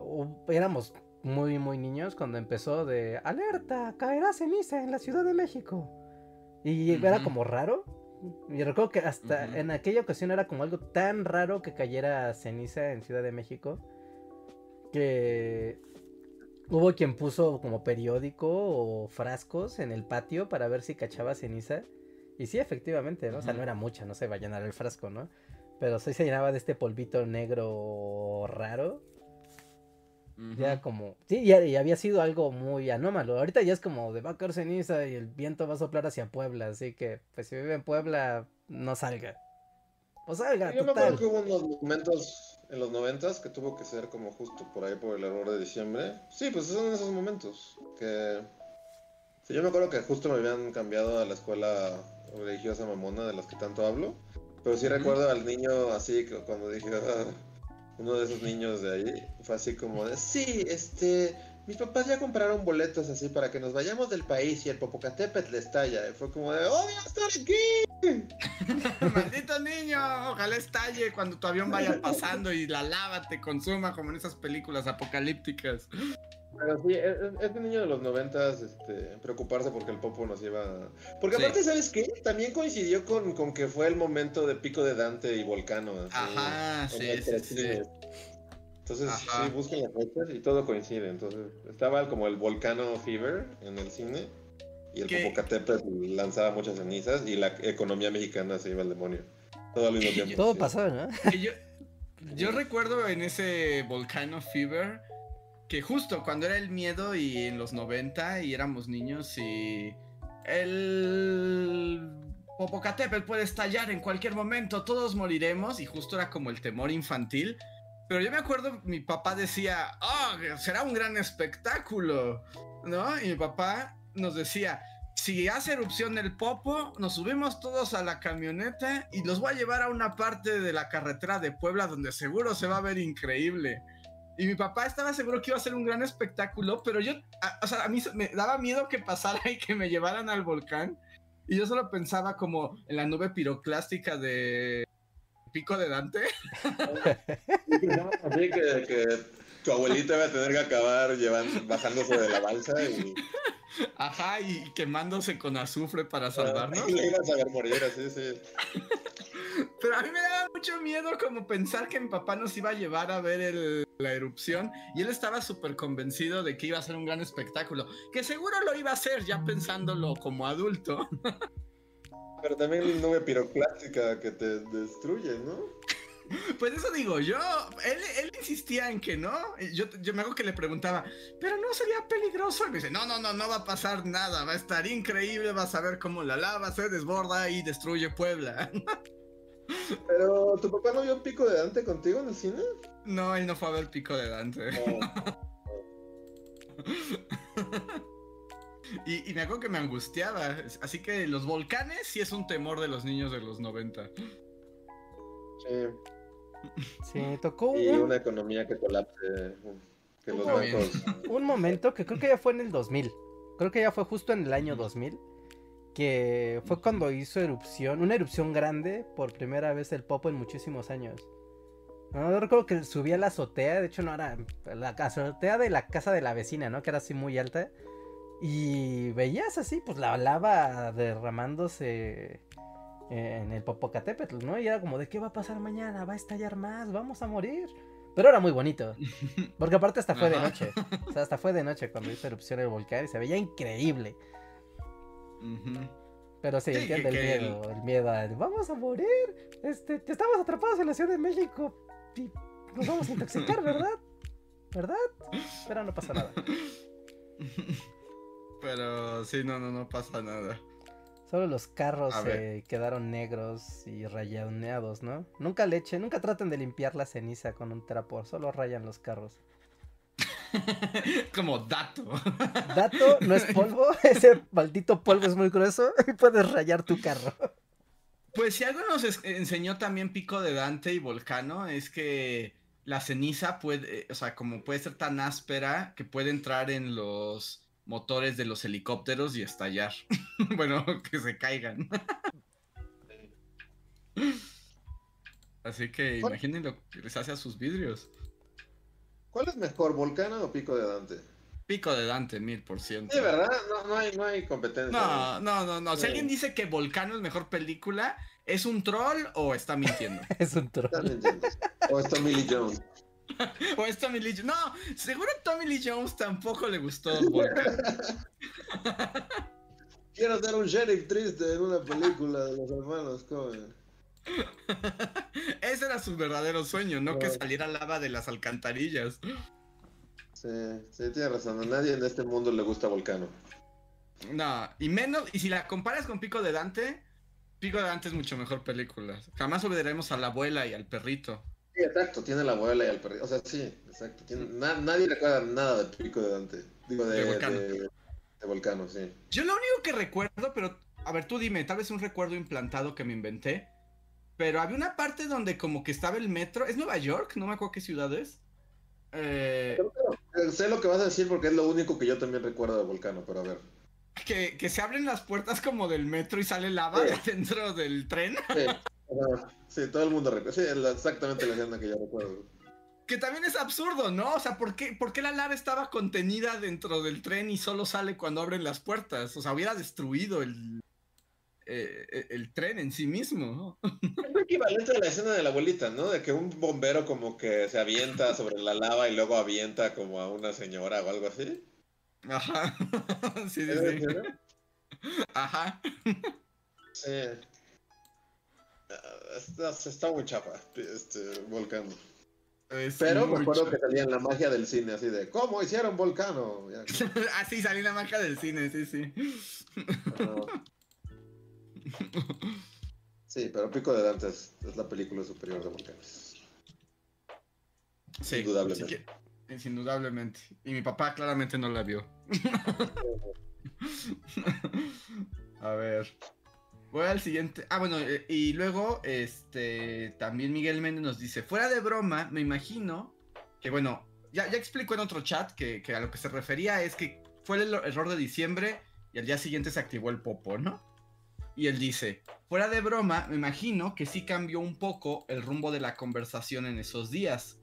uh, éramos muy, muy niños cuando empezó de alerta, caerá ceniza en la Ciudad de México. Y era como raro. Y recuerdo que hasta en aquella ocasión era como algo tan raro que cayera ceniza en Ciudad de México que hubo quien puso como periódico o frascos en el patio para ver si cachaba ceniza. Y sí, efectivamente, ¿no? O sea, no era mucha, no se va a llenar el frasco, ¿no? Pero sí se llenaba de este polvito negro raro. Ya como... Sí, ya, y había sido algo muy anómalo. Ahorita ya es como de va a caer ceniza y el viento va a soplar hacia Puebla. Así que, pues si vive en Puebla, no salga. O salga, Yo me acuerdo que hubo unos momentos en los noventas que tuvo que ser como justo por ahí por el error de diciembre. Sí, pues son esos momentos que... Sí, yo me acuerdo que justo me habían cambiado a la escuela religiosa mamona de las que tanto hablo. Pero sí recuerdo al niño así, que cuando dije, "Ah", uno de esos niños de ahí, fue así como de, sí, este, mis papás ya compraron boletos así para que nos vayamos del país y el Popocatépetl les estalla. Fue como de, ¡oh, estar aquí! *laughs* Maldito niño, ojalá estalle cuando tu avión vaya pasando y la lava te consuma como en esas películas apocalípticas. Pero sí, es, es- de niño de los noventas este, preocuparse porque el Popo nos iba... Porque Sí. aparte, ¿sabes qué? También coincidió con, con que fue el momento de Pico de Dante y Volcano. así, Ajá, sí. Entonces, Ajá. sí, busquen las fechas y todo coincide. Entonces, estaba como el Volcano Fever en el cine y el ¿Qué? Popocatépetl lanzaba muchas cenizas y la economía mexicana se iba al demonio. Todo al mismo tiempo. Todo pasó, ¿no? Yo, yo recuerdo en ese Volcano Fever justo cuando era el miedo y en los 90 y éramos niños y el Popocatépetl puede estallar en cualquier momento, todos moriremos y justo era como el temor infantil. Pero yo me acuerdo, mi papá decía, oh, será un gran espectáculo, ¿no? Y mi papá nos decía, si hace erupción el popo, nos subimos todos a la camioneta y los voy a llevar a una parte de la carretera de Puebla donde seguro se va a ver increíble. Y mi papá estaba seguro que iba a ser un gran espectáculo, pero yo, o sea, a mí me daba miedo que pasara *laughs* y que me llevaran al volcán. Y yo solo pensaba como en la nube piroclástica de Pico de Dante. *laughs* Así que, que tu abuelita iba a tener que acabar llevando, bajándose de la balsa y Ajá, y quemándose con azufre para salvarnos. y le ibas a ver morir, así, sí. *laughs* Pero a mí me daba mucho miedo como pensar que mi papá nos iba a llevar a ver el- la erupción y él estaba súper convencido de que iba a ser un gran espectáculo, que seguro lo iba a hacer ya pensándolo como adulto. *laughs* Pero también nube piroclástica que te destruye, ¿no? Pues eso digo yo, él, él insistía en que no, y yo, yo me hago que le preguntaba, pero no sería peligroso, y me dice, no, no, no, no va a pasar nada, va a estar increíble, vas a ver cómo la lava se desborda y destruye Puebla. *laughs* Pero, ¿tu papá no vio Pico de Dante contigo en el cine? No, él no fue a ver Pico de Dante. *laughs* Y, y me acuerdo que me angustiaba. Así que los volcanes sí es un temor de los niños de los 90. Sí. Sí, tocó Y un, una economía que colapse. Que los Muy bien. bancos. un momento que creo que ya fue en el 2000. Creo que ya fue justo en el año 2000. Que fue cuando hizo erupción, una erupción grande por primera vez el Popo en muchísimos años. No, recuerdo que subía a la azotea, de hecho no era la azotea de la casa de la vecina, ¿no? Que era así muy alta. Y veías así, pues la lava derramándose en el Popocatépetl, ¿no? Y era como de qué va a pasar mañana, va a estallar más, vamos a morir. Pero era muy bonito. *laughs* Porque aparte hasta fue de noche. O sea, hasta fue de noche cuando hizo erupción el volcán y se veía increíble. Pero sí, Sí, entiendo el miedo, el miedo a vamos a morir. Este, estamos atrapados en la Ciudad de México y nos vamos a intoxicar, ¿verdad? ¿Verdad? Pero no pasa nada. *laughs* Pero sí, no, no, no pasa nada. Solo los carros se quedaron negros y rayaneados, ¿no? Nunca le echen, nunca traten de limpiar la ceniza con un trapo, solo rayan los carros. *laughs* Como dato. Dato, no es *laughs* polvo, *laughs* ese maldito polvo es muy grueso y puedes rayar tu carro. Pues si algo nos enseñó también Pico de Dante y Volcano es que la ceniza puede, o sea, como puede ser tan áspera que puede entrar en los motores de los helicópteros y estallar. *laughs* bueno, *laughs* que se caigan. *laughs* Así que imaginen lo que les hace a sus vidrios. ¿Cuál es mejor, Volcano o Pico de Dante? Pico de Dante, mil por ciento. Sí, ¿verdad? No, no, hay, no hay competencia. No, no, no, no. Si Sí. alguien dice que Volcano es mejor película, ¿es un troll o está mintiendo? Es un troll. Están mintiendo. O es Tommy Lee Jones. *laughs* o es Tommy Lee Jones. No, seguro Tommy Lee Jones tampoco le gustó Volcano. *laughs* Quiero ser un sheriff triste en una película de los hermanos Cohen. *laughs* Ese era su verdadero sueño, no que saliera lava de las alcantarillas. Sí, sí, tiene razón. A nadie en este mundo le gusta Volcano. No, y menos, y si la comparas con Pico de Dante, Pico de Dante es mucho mejor película. Jamás olvidaremos a la abuela y al perrito. Sí, exacto. Tiene la abuela y al perrito. O sea, sí, exacto. Tiene- na- nadie recuerda nada de Pico de Dante. Digo, de, De Volcano. de- de Volcano, sí. Yo lo único que recuerdo, pero a ver, tú dime, tal vez un recuerdo implantado que me inventé. Pero había una parte donde como que estaba el metro. ¿Es Nueva York? No me acuerdo qué ciudad es. Eh, Sé lo que vas a decir porque es lo único que yo también recuerdo de Volcano, pero a ver. que, que se abren las puertas como del metro y sale lava Sí. dentro del tren. Sí, sí, todo el mundo recuerda. Sí, exactamente la escena que yo recuerdo. Que también es absurdo, ¿no? O sea, ¿por qué, por qué la lava estaba contenida dentro del tren y solo sale cuando abren las puertas? O sea, hubiera destruido el, eh, el tren en sí mismo. ¿no? *laughs* Es lo equivalente a la escena de la abuelita, ¿no? De que un bombero como que se avienta sobre la lava y luego avienta como a una señora o algo así. Ajá. *laughs* Sí, sí. Ajá. Sí. Ah, Está, está muy chapa, este volcano. Es Pero me acuerdo que salía en la magia del cine, así de ¿Cómo hicieron volcano? Ya, *laughs* ah, sí, salí en la marca del cine, sí, sí. Sí, pero Pico de Dante es, es la película superior de volcanes. Sí, Indudablemente. sí que- indudablemente. Y mi papá claramente no la vio. *laughs* A ver. Voy al siguiente. Ah, bueno, eh, y luego, este, también Miguel Méndez nos dice, fuera de broma, me imagino que, bueno, ya, ya explicó en otro chat que, que a lo que se refería es que fue el error de diciembre y al día siguiente se activó el popo, ¿no? Y él dice, fuera de broma, me imagino que sí cambió un poco el rumbo de la conversación en esos días.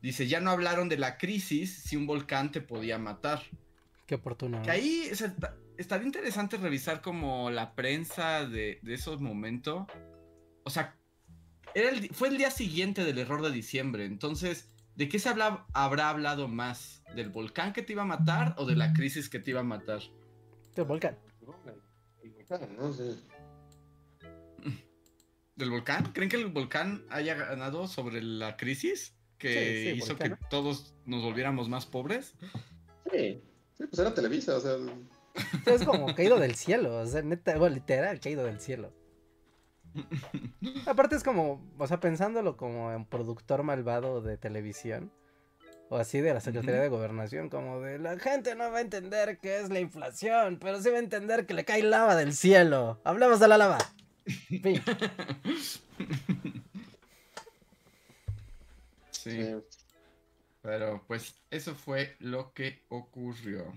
Dice, ya no hablaron de la crisis si un volcán te podía matar. Qué oportuno. Que ahí o sea, estaría interesante revisar como la prensa de, de esos momentos. O sea, era el fue el día siguiente del error de diciembre. Entonces, ¿de qué se habla- habrá hablado más? ¿Del volcán que te iba a matar o de la crisis que te iba a matar? El volcán. El volcán. ¿Del volcán? ¿Creen que el volcán haya ganado sobre la crisis? Que Sí, sí, hizo volcán. que todos nos volviéramos más pobres. Sí. Sí, pues era Televisa, o sea. Es como caído del cielo. O sea, neta, bueno, literal, caído del cielo. Aparte es como, o sea, pensándolo como en productor malvado de televisión. O así de la Secretaría de Gobernación, como de la gente no va a entender qué es la inflación, pero sí va a entender que le cae lava del cielo. Hablamos de la lava. Fin. sí. sí. Pero pues eso fue lo que ocurrió.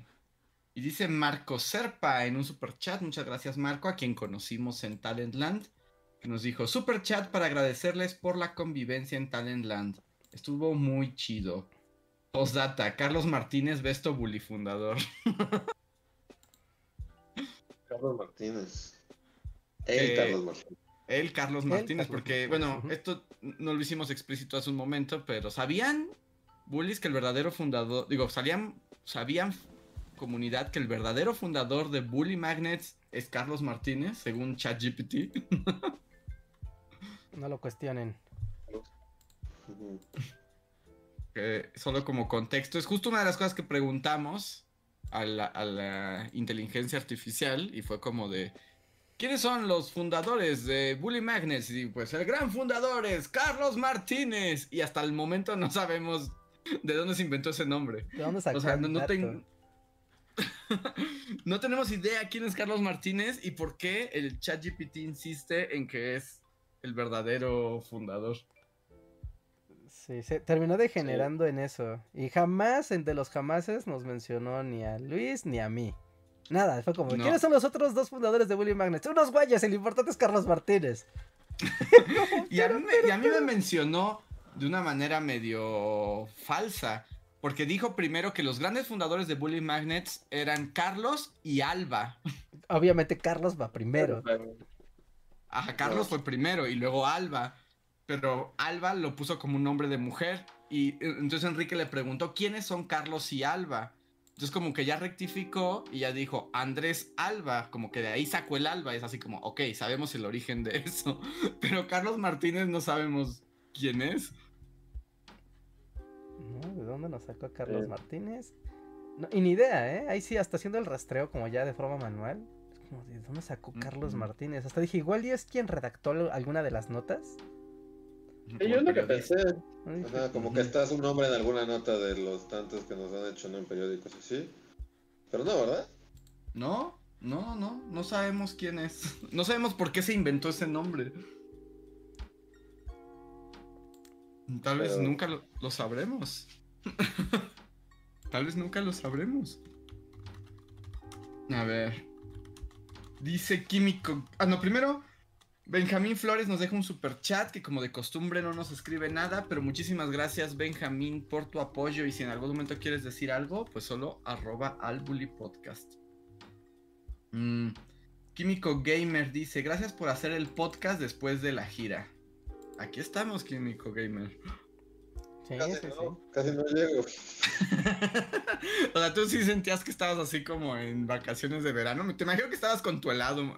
Y dice Marco Serpa en un super chat, muchas gracias Marco, a quien conocimos en Talentland, que nos dijo super chat para agradecerles por la convivencia en Talentland. Estuvo muy chido. Postdata, Carlos Martínez, Besto Bully fundador. *laughs* Carlos Martínez. El Eh, Carlos Martínez. Él, Carlos Martínez, Carlos porque, Martínez, bueno, esto no lo hicimos explícito hace un momento, pero ¿sabían, bullies, que el verdadero fundador, digo, salían, sabían comunidad que el verdadero fundador de Bully Magnets es Carlos Martínez, según ChatGPT? *laughs* No lo cuestionen. Solo como contexto, es justo una de las cosas que preguntamos a la, a la inteligencia artificial y fue como de, ¿quiénes son los fundadores de Bully Magnets? Y pues el gran fundador es Carlos Martínez y hasta el momento no sabemos de dónde se inventó ese nombre. ¿De dónde sacó O sea, no, no ten- *laughs* no tenemos idea quién es Carlos Martínez y por qué el ChatGPT insiste en que es el verdadero fundador. Sí, se terminó degenerando en eso. Y jamás, entre los jamases, nos mencionó ni a Luis ni a mí. Nada, fue como, No. ¿quiénes son los otros dos fundadores de Bully Magnets? Unos guayas, el importante es Carlos Martínez. *laughs* Y a, mí y a mí me mencionó de una manera medio falsa, porque dijo primero que los grandes fundadores de Bully Magnets eran Carlos y Alba. Obviamente Carlos va primero. Ajá, Carlos fue primero y luego Alba, pero Alba lo puso como un nombre de mujer y eh, entonces Enrique le preguntó quiénes son Carlos y Alba. Entonces como que ya rectificó y ya dijo Andrés Alba, como que de ahí sacó el Alba, es así como, ok, sabemos el origen de eso, *laughs* pero Carlos Martínez no sabemos quién es. ¿No? ¿De dónde nos sacó Carlos Sí. Martínez? No, y ni idea, ¿eh? Ahí sí, hasta haciendo el rastreo como ya de forma manual. Es como, ¿de dónde sacó Carlos Ujú. Martínez? Hasta dije, igual y es quien redactó alguna de las notas. Sí, yo es lo que pensé. como que está su nombre en alguna nota de los tantos que nos han hecho ¿no? en periódicos así. Pero no, ¿verdad? No, no, no, no sabemos quién es. *laughs* No sabemos por qué se inventó ese nombre. Tal vez nunca lo, lo sabremos. *laughs* Tal vez nunca lo sabremos. A ver. Dice Químico. Ah, no, primero. Benjamín Flores nos deja un super chat que como de costumbre no nos escribe nada, pero muchísimas gracias Benjamín por tu apoyo y si en algún momento quieres decir algo, pues solo arroba al Bully podcast. Mm, Químico Gamer dice, gracias por hacer el podcast después de la gira. Aquí estamos, Químico Gamer. Sí, Casi sí, sí. no, casi no llego. *laughs* o sea, tú sí sentías que estabas así como en vacaciones de verano. Te imagino que estabas con tu helado, en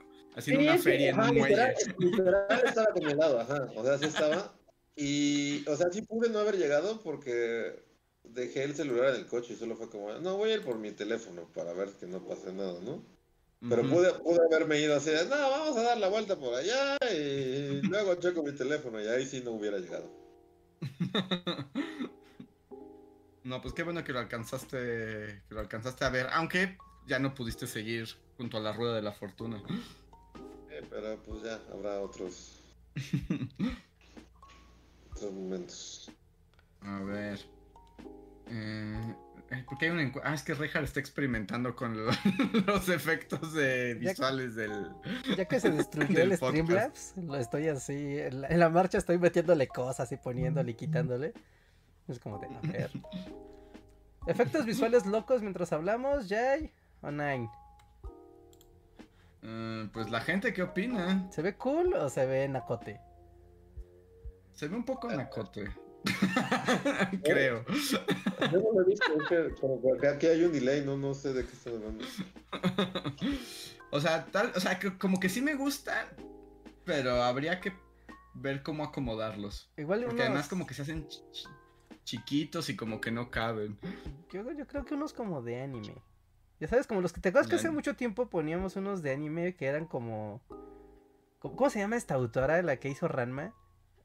una Sí, feria, en un muelle. literal, literal estaba con mi helado, ajá. O sea, sí estaba. Y, o sea, sí pude no haber llegado porque dejé el celular en el coche y solo fue como, no, voy a ir por mi teléfono para ver que no pase nada, ¿no? Pero pude, pude haberme ido así, no, vamos a dar la vuelta por allá y luego checo mi teléfono y ahí sí no hubiera llegado. *laughs* No, pues qué bueno que lo alcanzaste, que lo alcanzaste a ver, aunque ya no pudiste seguir junto a la rueda de la fortuna. Eh, pero pues ya habrá otros, *laughs* otros momentos. A ver. Eh, eh, ¿Por qué hay encu- Ah, es que Rejar está experimentando con lo- *laughs* los efectos de Ya- visuales del. Ya que se destruyó *laughs* el. Streamlabs, lo estoy así. En la, en la marcha estoy metiéndole cosas y poniéndole y quitándole. Es como de, a ver. *laughs* Efectos visuales locos mientras hablamos, Jay o Nine. Eh, pues la gente, ¿qué opina? ¿Se ve cool o se ve nacote? Se ve un poco nacote. *laughs* Creo. Yo no lo he visto, es que como que aquí hay un delay, no, no sé de qué están hablando. o sea, tal, o sea, que- como que sí me gustan, pero habría que ver cómo acomodarlos. Igual Porque unos- además como que se hacen ch- ch- chiquitos y como que no caben. Yo, yo creo que unos como de anime. Ya sabes, como los que te acuerdas que hace mucho tiempo poníamos unos de anime que eran como. como- ¿Cómo se llama esta autora, la que hizo Ranma?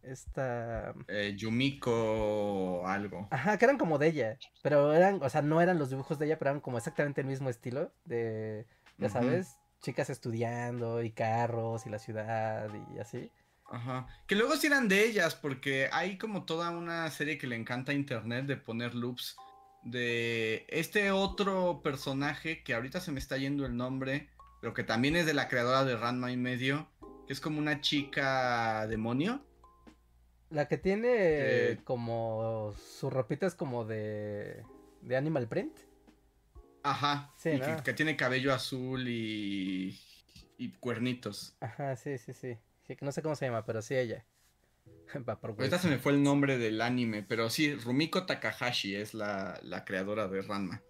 Esta. Eh, Yumiko algo. Ajá, que eran como de ella. Pero eran, o sea, no eran los dibujos de ella, pero eran como exactamente el mismo estilo. De. Ya sabes, chicas estudiando y carros y la ciudad y así. Ajá. Que luego sí eran de ellas, porque hay como toda una serie que le encanta a internet de poner loops de este otro personaje que ahorita se me está yendo el nombre, pero que también es de la creadora de Ranma y medio, que es como una chica demonio. La que tiene Eh. como. Su ropita es como de. de Animal Print. Ajá. Sí, y ¿no? que, que tiene cabello azul y, y cuernitos. Ajá, sí, sí, sí. Sí, que no sé cómo se llama, pero sí ella. *laughs* Ahorita se me fue el nombre del anime, pero sí, Rumiko Takahashi es la, la creadora de Ranma.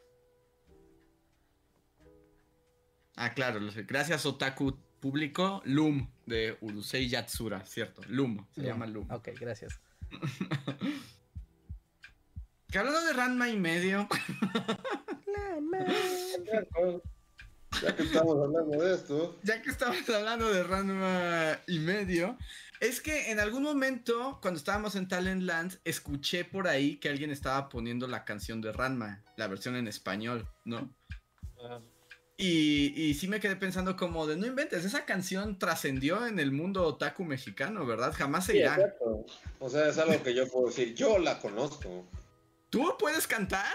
Ah, claro, gracias Otaku Público, Loom de Urusei Yatsura, cierto, Loom, se llama Loom. Ok, gracias. *laughs* Que hablando de Ranma y medio, Ya que estamos hablando de esto, ya que estamos hablando de Ranma y medio, es que en algún momento, cuando estábamos en Talentland, escuché por ahí que alguien estaba poniendo la canción de Ranma, la versión en español, ¿no? Y, y sí me quedé pensando como de, no inventes, esa canción trascendió en el mundo otaku mexicano, ¿verdad? Jamás se Sí, irá. exacto. O sea, es algo que yo puedo decir. Yo la conozco. ¿Tú puedes cantar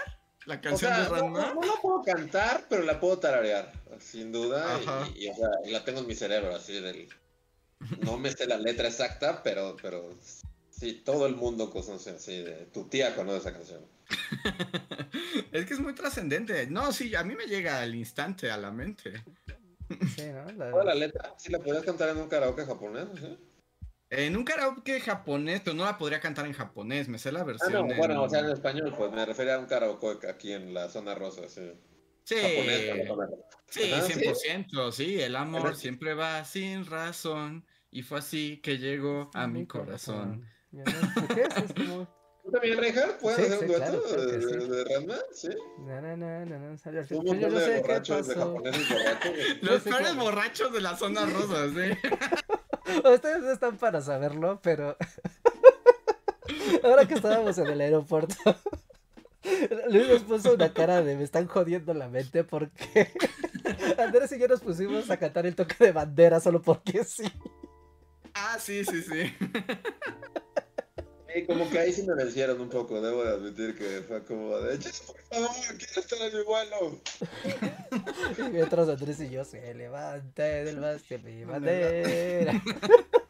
la O canción sea, de no, Ranma? no- no la puedo cantar, pero la puedo tararear, sin duda. Y, o sea, y la tengo en mi cerebro, así del. No me sé la letra exacta, pero, pero sí, todo el mundo conoce así de. Tu tía conoce esa canción. *laughs* es que es muy trascendente. No, sí, a mí me llega al instante, a la mente. Sí, ¿no? *laughs* La- ¿Cuál es la letra? Sí, la podrías cantar en un karaoke japonés, ¿sí? En un karaoke japonés, pero no la podría cantar en japonés, me sé la Ah, versión. no, en- bueno, o sea, en español, pues me refería a un karaoke aquí en la zona rosa, sí. Sí, Japonés, sí, Ajá, sí. 100%, sí, el amor Pero- siempre va sin razón. Y fue así que llegó a mi corazón. No- ¿Qué es? Es como... ¿Tú también, Reinhardt? ¿Puedes Sí, hacer un sí, dueto claro, de, sí. de, de Ranma? ¿Sí? Yo, sé qué borrachos, de pasó. japoneses borrachos. *laughs* Los peores borrachos de la zona rosa, sí. *laughs* Ustedes no están para saberlo, pero *laughs* ahora que estábamos en el aeropuerto, Luis nos puso una cara de me están jodiendo la mente porque Andrés y yo nos pusimos a cantar el toque de bandera solo porque sí. Ah, sí, sí, sí. Sí, como que ahí sí me vencieron un poco, debo de admitir que fue como de, "Eches, por favor, quiero estar en mi vuelo. *laughs* Y mientras Andrés y yo se levante del bastión mi bandera.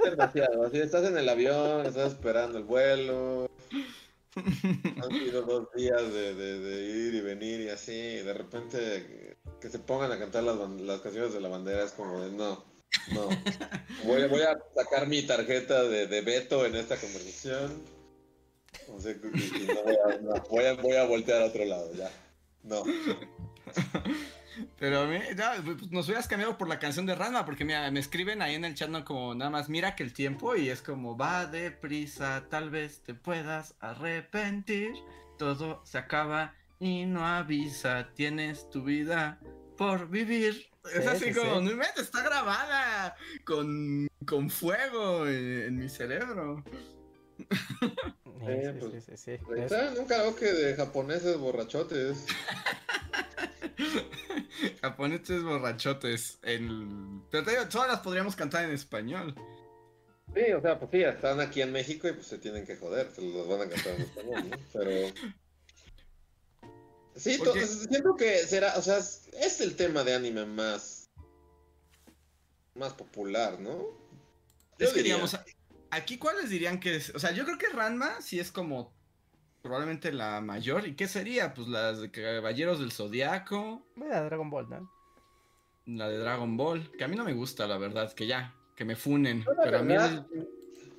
Demasiado, así estás en el avión, estás esperando el vuelo. Han sido dos días de, de- de ir y venir y así, y de repente que se pongan a cantar las, las canciones de la bandera es como de no, no. Voy, a- voy a sacar mi tarjeta de, de veto en esta conversación. O sea, y- y no voy, a, no, voy, a, voy a voltear a otro lado, ya. No. Pero a mí, no, pues nos hubieras cambiado por la canción de Ranma, porque mira, me escriben ahí en el chat, no como nada más, mira que el tiempo y es como, va deprisa, tal vez te puedas arrepentir, todo se acaba y no avisa, tienes tu vida por vivir. es Sí, así sí, como, sí. no está grabada con, con fuego en, en mi cerebro. *laughs* Sí, Eh, sí, pues, sí, sí, sí. Ahí Es- Está en un karaoke de japoneses borrachotes. *laughs* Japoneses borrachotes. El... Pero te digo, todas las podríamos cantar en español. Sí, o sea, pues sí, están aquí en México y pues se tienen que joder, se los van a cantar en español, ¿no? Pero... Sí, to- Porque- siento que será, o sea, es, es el tema de anime más... más popular, ¿no? Yo es que diría. digamos, aquí cuáles dirían que es. O sea, yo creo que Ranma sí es como probablemente la mayor. ¿Y qué sería? Pues las de Caballeros del Zodiaco, Bueno, Dragon Ball, ¿no? la de Dragon Ball, que a mí no me gusta, la verdad, que ya, que me funen. La Pero a mí el,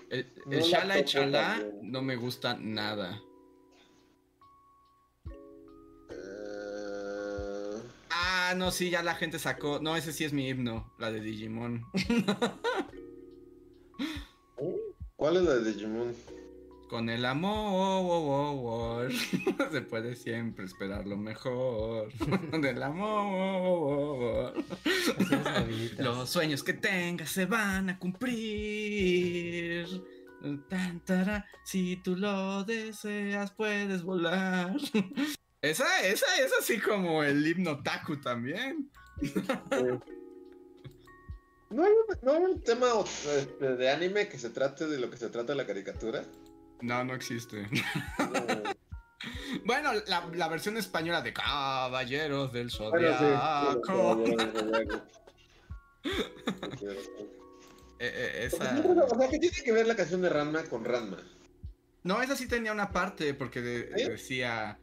el, no el la Shala y también. no me gusta nada. eh, Ah, no, sí, ya la gente sacó. No, ese sí es mi himno, la de Digimon. *laughs* ¿Cuál es la de Digimon? Con el amor *laughs* se puede siempre esperar lo mejor. *laughs* Del amor. Así es, novitas. Los sueños que tengas se van a cumplir. Tan, tara, si tú lo deseas, puedes volar. *laughs* Esa, esa es así como el himno Taku también. ¿No hay, un, no hay un tema este, de anime que se trate de lo que se trata la caricatura? No, no existe. *laughs* No. Bueno, la, la versión española de Caballeros del Zodiaco. sí. *laughs* Eh, eh, O esa... sea, ¿qué tiene que ver la canción de Ranma con Ranma? No, esa sí tenía una parte porque de- ¿Sí? decía,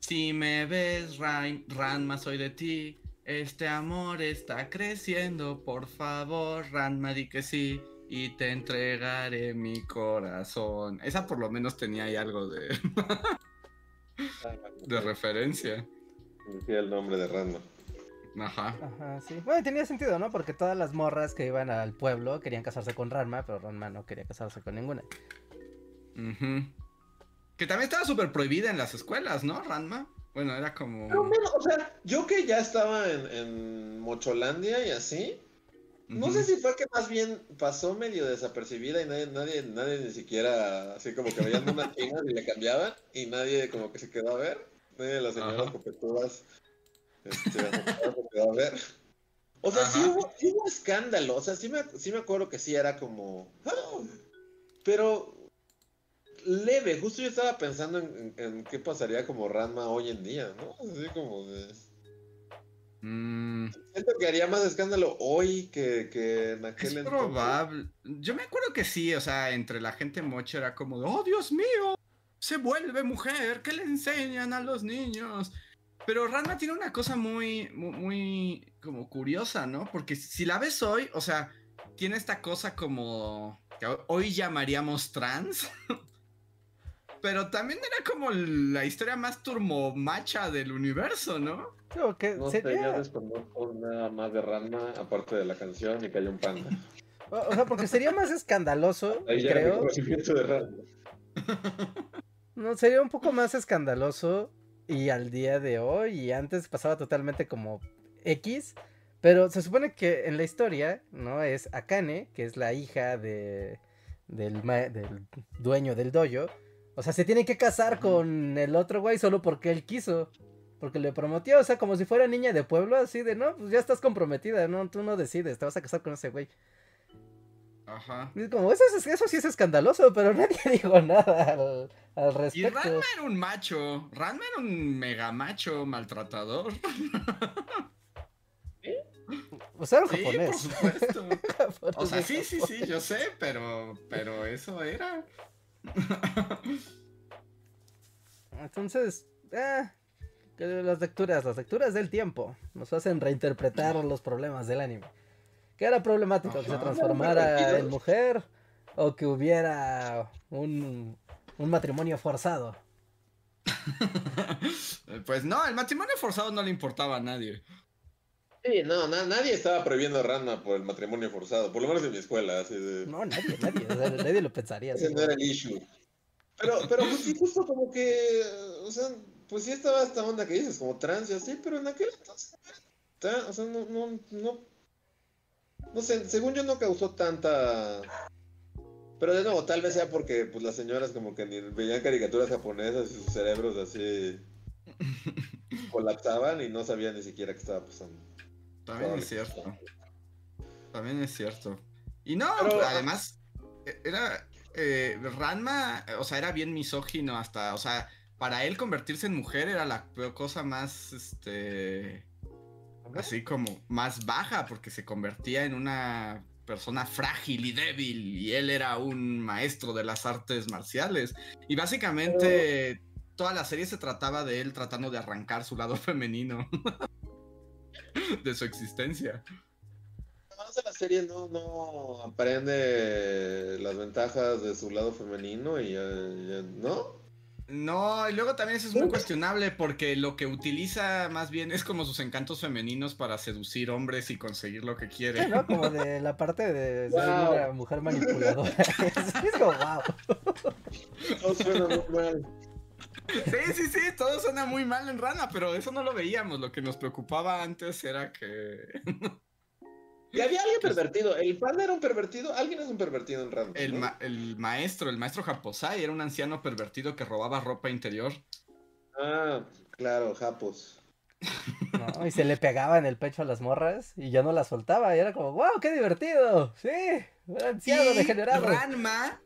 si me ves, Ran- Ranma, soy de ti, este amor está creciendo, por favor, Ranma, di que sí, y te entregaré mi corazón. Esa por lo menos tenía ahí algo de, *laughs* de referencia. Decía el nombre de Ranma. Ajá. Ajá, sí. Bueno, tenía sentido, ¿no? Porque todas las morras que iban al pueblo querían casarse con Ranma, pero Ranma no quería casarse con ninguna. Ujú. Que también estaba súper prohibida en las escuelas, ¿no, Ranma? Bueno, era como... Pero bueno, o sea, yo que ya estaba en, en Mocholandia y así, no sé si fue que más bien pasó medio desapercibida y nadie, nadie, nadie ni siquiera, así como que veían unas *laughs* chinas y le cambiaban y nadie como que se quedó a ver. Nadie de las señoras Ajá. copetudas este, se quedó a ver. O sea, sí hubo, sí hubo escándalo, o sea, sí me, sí me acuerdo que sí era como... "Ah", pero leve, justo yo estaba pensando en, qué pasaría como Ranma hoy en día, ¿no? Así como de... Mm. Siento que haría más escándalo hoy que, que en aquel Es entonces. probable. Yo me acuerdo que sí, o sea, entre la gente mocha era como, de, oh Dios mío, se vuelve mujer, ¿qué le enseñan a los niños? Pero Ranma tiene una cosa muy, muy, muy como curiosa, ¿no? Porque si la ves hoy, o sea, tiene esta cosa como que hoy llamaríamos trans. *laughs* Pero también era como la historia más turmomacha del universo, ¿no? Creo que No sé, sería... yo desconozco nada más de Ranma aparte de la canción y que hay un panda. *laughs* O o sea, porque sería más escandaloso, Ahí ya creo. conocimiento de Ranma. *laughs* No, sería un poco más escandaloso y al día de hoy y antes pasaba totalmente como X, pero se supone que en la historia, ¿no? Es Akane, que es la hija de del, ma- del dueño del dojo. O sea, se tiene que casar con el otro güey solo porque él quiso. Porque le prometió, o sea, como si fuera niña de pueblo, así de, no, pues ya estás comprometida, no, tú no decides, te vas a casar con ese güey. Ajá. Es como, eso, es- eso sí es escandaloso, pero *laughs* nadie dijo nada al, al Y respecto. Ranma era un macho. Ranma era un mega macho maltratador. O sea, era un Sí, por japonés. supuesto. *laughs* O sea, sí, sí, sí, yo sé, pero, pero eso era. *laughs* Entonces, eh, las lecturas, las lecturas del tiempo nos hacen reinterpretar los problemas del anime. Que era problemático que se transformara en mujer o que hubiera un, un matrimonio forzado. *laughs* Pues no, el matrimonio forzado no le importaba a nadie. Sí, no, na- nadie estaba prohibiendo a Ranma por el matrimonio forzado, por lo menos en mi escuela, así de... No, nadie, nadie, o sea, nadie lo pensaría. Ese ¿no? era el issue. Pero, pero pues sí, justo como que, o sea, pues sí estaba esta onda que dices, como trans y así, pero en aquel entonces, o sea, no, no, no, no sé, según yo no causó tanta... Pero de nuevo, tal vez sea porque pues las señoras como que ni veían caricaturas japonesas y sus cerebros así *laughs* colapsaban y no sabían ni siquiera qué estaba pasando. También es cierto. También es cierto. Y no, Pero- además, e- era. eh, Ranma, o sea, era bien misógino hasta. O sea, para él convertirse en mujer era la cosa más. Este. Así como más baja, porque se convertía en una persona frágil y débil. Y él era un maestro de las artes marciales. Y básicamente. Toda la serie se trataba de él tratando de arrancar su lado *laughs* femenino *laughs* de su existencia. Además de la serie no, no aprende las ventajas de su lado femenino y ya, ya- ¿no? No, y luego también eso es muy cuestionable porque lo que utiliza más bien es como sus encantos femeninos para seducir hombres y conseguir lo que Sí, quiere. ¿no? Como de la parte de ser Wow. una mujer manipuladora. *laughs* es como, wow. No suena muy mal. Sí, sí, sí, todo suena muy mal en Rana, pero eso no lo veíamos. Lo que nos preocupaba antes era que *laughs* Y había alguien pervertido. ¿El panda era un pervertido? Alguien es un pervertido en Random. el, ¿no? ma- el maestro, el maestro Japosai, era un anciano pervertido que robaba ropa interior. Ah, claro, Japos. ¿no? Y se le pegaba en el pecho a las morras y ya no las soltaba. Y era como, wow, qué divertido. Sí, un anciano Y degenerado. Ranma,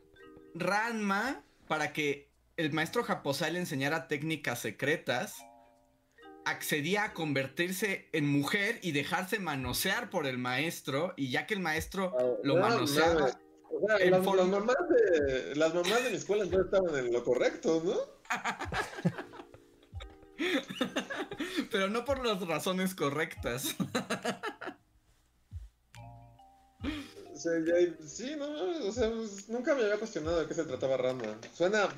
Ranma, para que el maestro Japosai le enseñara técnicas secretas, accedía a convertirse en mujer y dejarse manosear por el maestro, y ya que el maestro lo No, manoseaba. O sea, las mamás de, las mamás de mi escuela no estaban en lo correcto, ¿no? *laughs* pero no por las razones correctas. *laughs* Sea, sí, no, o sea, pues, nunca me había cuestionado de qué se trataba Ranma. Suena,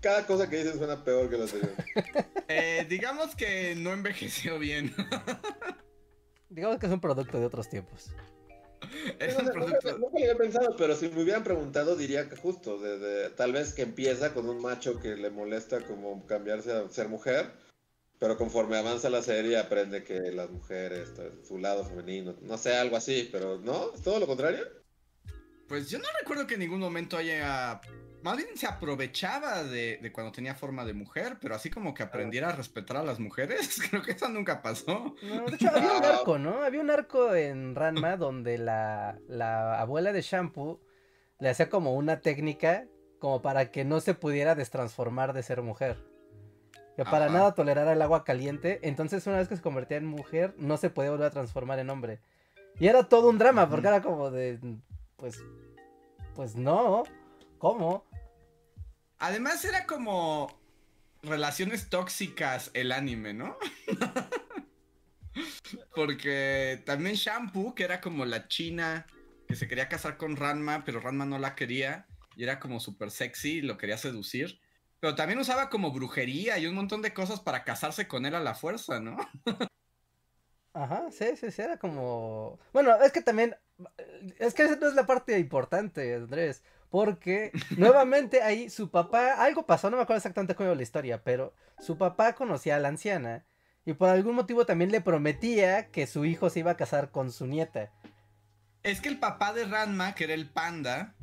cada cosa que dices suena peor que la anterior. *laughs* Eh, digamos que no envejeció bien. *laughs* Digamos que es un producto de otros tiempos. Es un no, producto- Nunca, nunca lo había pensado, pero si me hubieran preguntado diría que justo, de, de- tal vez que empieza con un macho que le molesta como cambiarse a ser mujer, pero conforme avanza la serie aprende que las mujeres, su lado femenino, no sé, algo así, pero ¿no? ¿Es todo lo contrario? Pues yo no recuerdo que en ningún momento haya. Más bien se aprovechaba de, de cuando tenía forma de mujer, pero así como que aprendiera a respetar a las mujeres, *laughs* creo que eso nunca pasó. No, de *laughs* hecho, había un arco, ¿no? Había un arco en Ranma donde la, la abuela de Shampoo le hacía como una técnica como para que no se pudiera destransformar de ser mujer. Que para Ajá. nada tolerara el agua caliente. Entonces, una vez que se convertía en mujer, no se podía volver a transformar en hombre. Y era todo un drama, porque era como de. Pues. Pues no. ¿Cómo? Además era como relaciones tóxicas el anime, ¿no? *laughs* Porque también Shampoo, que era como la china que se quería casar con Ranma, pero Ranma no la quería y era como súper sexy, lo quería seducir. Pero también usaba como brujería y un montón de cosas para casarse con él a la fuerza, ¿no? *laughs* Ajá, sí, sí, sí, era como... Bueno, es que también... Es que esa no es la parte importante, Andrés. Porque *laughs* nuevamente ahí su papá... Algo pasó, no me acuerdo exactamente cómo iba la historia, pero su papá conocía a la anciana y por algún motivo también le prometía que su hijo se iba a casar con su nieta. Es que el papá de Ranma, que era el panda,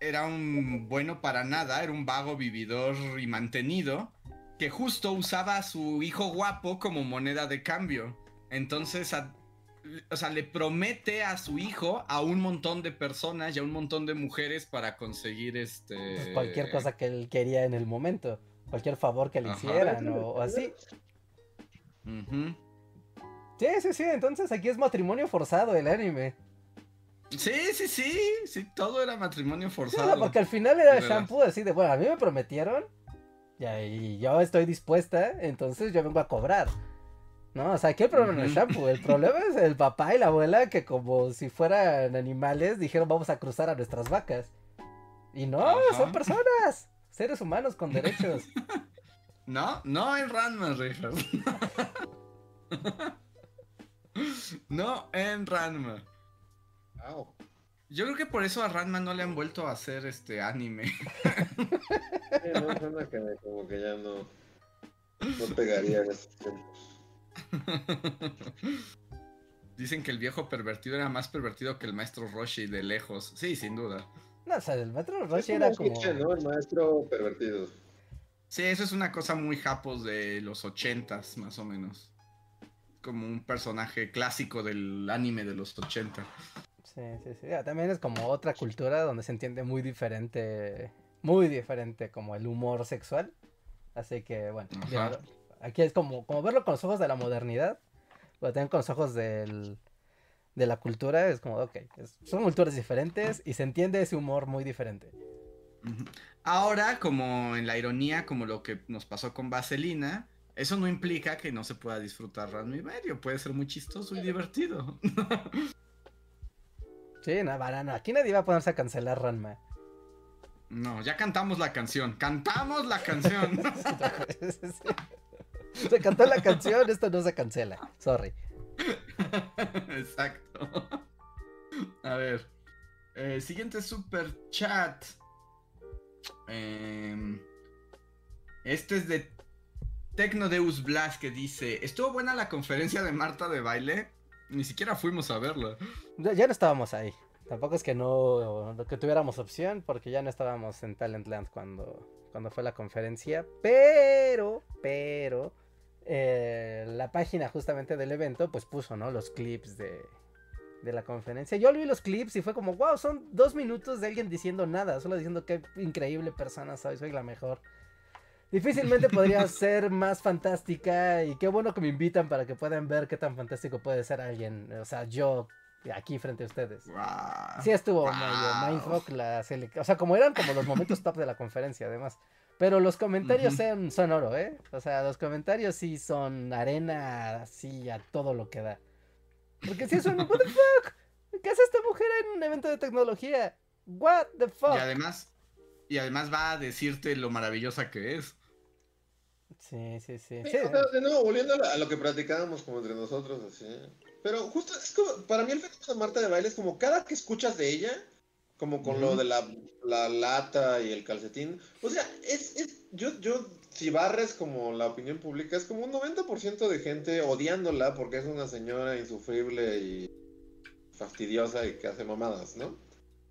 era un bueno para nada, era un vago vividor y mantenido, que justo usaba a su hijo guapo como moneda de cambio. Entonces, a- o sea, le promete a su hijo a un montón de personas y a un montón de mujeres para conseguir este. Pues cualquier cosa que él quería en el momento. Cualquier favor que le Ajá. hicieran o, o así. Sí, sí, sí. Entonces aquí es matrimonio forzado el anime. Sí, sí, sí. Sí, todo era matrimonio Sí, forzado. sea, porque al final era ¿Verdad? shampoo así de, bueno, a mí me prometieron. Y yo estoy dispuesta, entonces yo vengo a cobrar. No, o sea, aquí el problema no es Ujú. shampoo, el problema es el papá y la abuela que como si fueran animales dijeron vamos a cruzar a nuestras vacas. Y no, Ajá. son personas, seres humanos con derechos. *laughs* No, *laughs* no en Ranma, Richard. no en Ranma. Wow. Yo creo que por eso a Ranma no le han vuelto a hacer este anime. Sí, no, que como que ya no, no pegaría en estos tiempos. *laughs* Dicen que el viejo pervertido era más pervertido que el maestro Roshi de lejos. Sí, sin duda. No, o sea, el Es Roshi era como... cliché, ¿no? El maestro pervertido. Sí, eso es una cosa muy japos de los ochentas, más o menos. Como un personaje clásico del anime de los ochenta. Sí, sí, sí. También es como otra cultura donde se entiende muy diferente, muy diferente como el humor sexual. Así que bueno, Ajá. ya- aquí es como, como verlo con los ojos de la modernidad, pero también con los ojos del, de la cultura, es como, ok, es- son culturas diferentes y se entiende ese humor muy diferente. Ahora, como en la ironía, como lo que nos pasó con Vaselina, eso no implica que no se pueda disfrutar Ranma y medio. Puede ser muy chistoso y divertido. Sí, no, no, aquí nadie va a ponerse a cancelar Ranma. No, ya cantamos la canción. ¡Cantamos la canción! *laughs* *laughs* Se cantó la canción, esto no se cancela. Sorry. *laughs* Exacto. A ver. eh, siguiente super chat. Em, este es de Tecnodeus Blas que dice: ¿Estuvo buena la conferencia de Marta de baile? Ni siquiera fuimos a verla. Ya, ya no estábamos ahí. Tampoco es que no que tuviéramos opción, porque ya no estábamos en Talentland cuando, cuando fue la conferencia. Pero, pero, eh, la página justamente del evento, pues puso, ¿no? Los clips de, de la conferencia. Yo vi los clips y fue como, wow, son dos minutos de alguien diciendo nada, solo diciendo qué increíble persona soy, soy la mejor. Difícilmente podría *laughs* ser más fantástica y qué bueno que me invitan para que puedan ver qué tan fantástico puede ser alguien. O sea, yo aquí frente a ustedes. Guau. Sí estuvo Wow. medio mindfuck la O sea, como eran como los momentos top de la conferencia, además. Pero los comentarios Ujú. son, son oro, ¿eh? O sea, los comentarios sí son arena así a todo lo que da. Porque si es un... ¿What the fuck? ¿Qué hace esta mujer en un evento de tecnología? ¿What the fuck? Y además, y además va a decirte lo maravillosa que es. Sí, sí, sí. Sí, sí. o sea, de nuevo, volviendo a, lo que platicábamos como entre nosotros, así. Pero justo, es como, para mí el fenómeno de Marta de Baile es como cada que escuchas de ella, como con lo de la, la lata y el calcetín, o sea, es, es yo, yo, si barres como la opinión pública, es como un 90% de gente odiándola porque es una señora insufrible y fastidiosa y que hace mamadas, ¿no?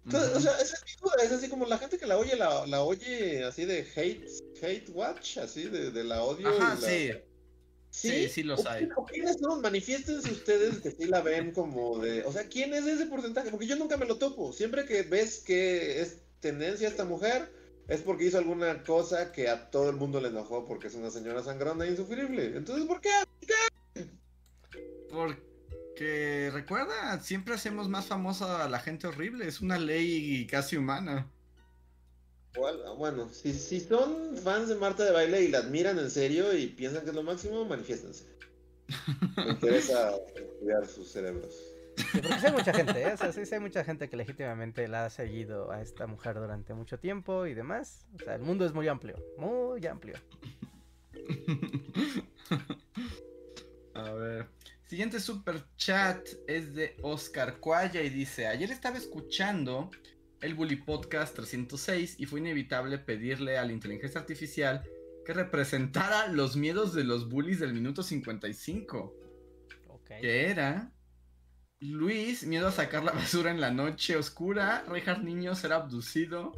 Entonces, o sea, esa es mi duda, es así como la gente que la oye, la, la oye así de hate, hate watch, así de, de la odio. y Ajá, la- sí. Sí, sí los ¿O hay. quiénes son? Manifiéstense ustedes que sí la ven como de. O sea, ¿quién es ese porcentaje? Porque yo nunca me lo topo. Siempre que ves que es tendencia esta mujer, es porque hizo alguna cosa que a todo el mundo le enojó porque es una señora sangrona e insufrible. Entonces, ¿por qué? Porque recuerda, siempre hacemos más famosa a la gente horrible. Es una ley casi humana. Ah, Bueno, si, si son fans de Marta de Baile y la admiran en serio y piensan que es lo máximo, manifiéstense. Me interesa estudiar sus cerebros. Sí, porque sí hay mucha gente, ¿eh? O sea, sí, sí hay mucha gente que legítimamente la ha seguido a esta mujer durante mucho tiempo y demás. O sea, el mundo es muy amplio, muy amplio. *laughs* A ver. Siguiente super chat es de Oscar Cuaya y dice: Ayer estaba escuchando el Bully Podcast 306 y fue inevitable pedirle a la inteligencia artificial que representara los miedos de los bullies del minuto 55. Ok. Que era Luis, miedo a sacar la basura en la noche oscura. Reinhard Niño será abducido.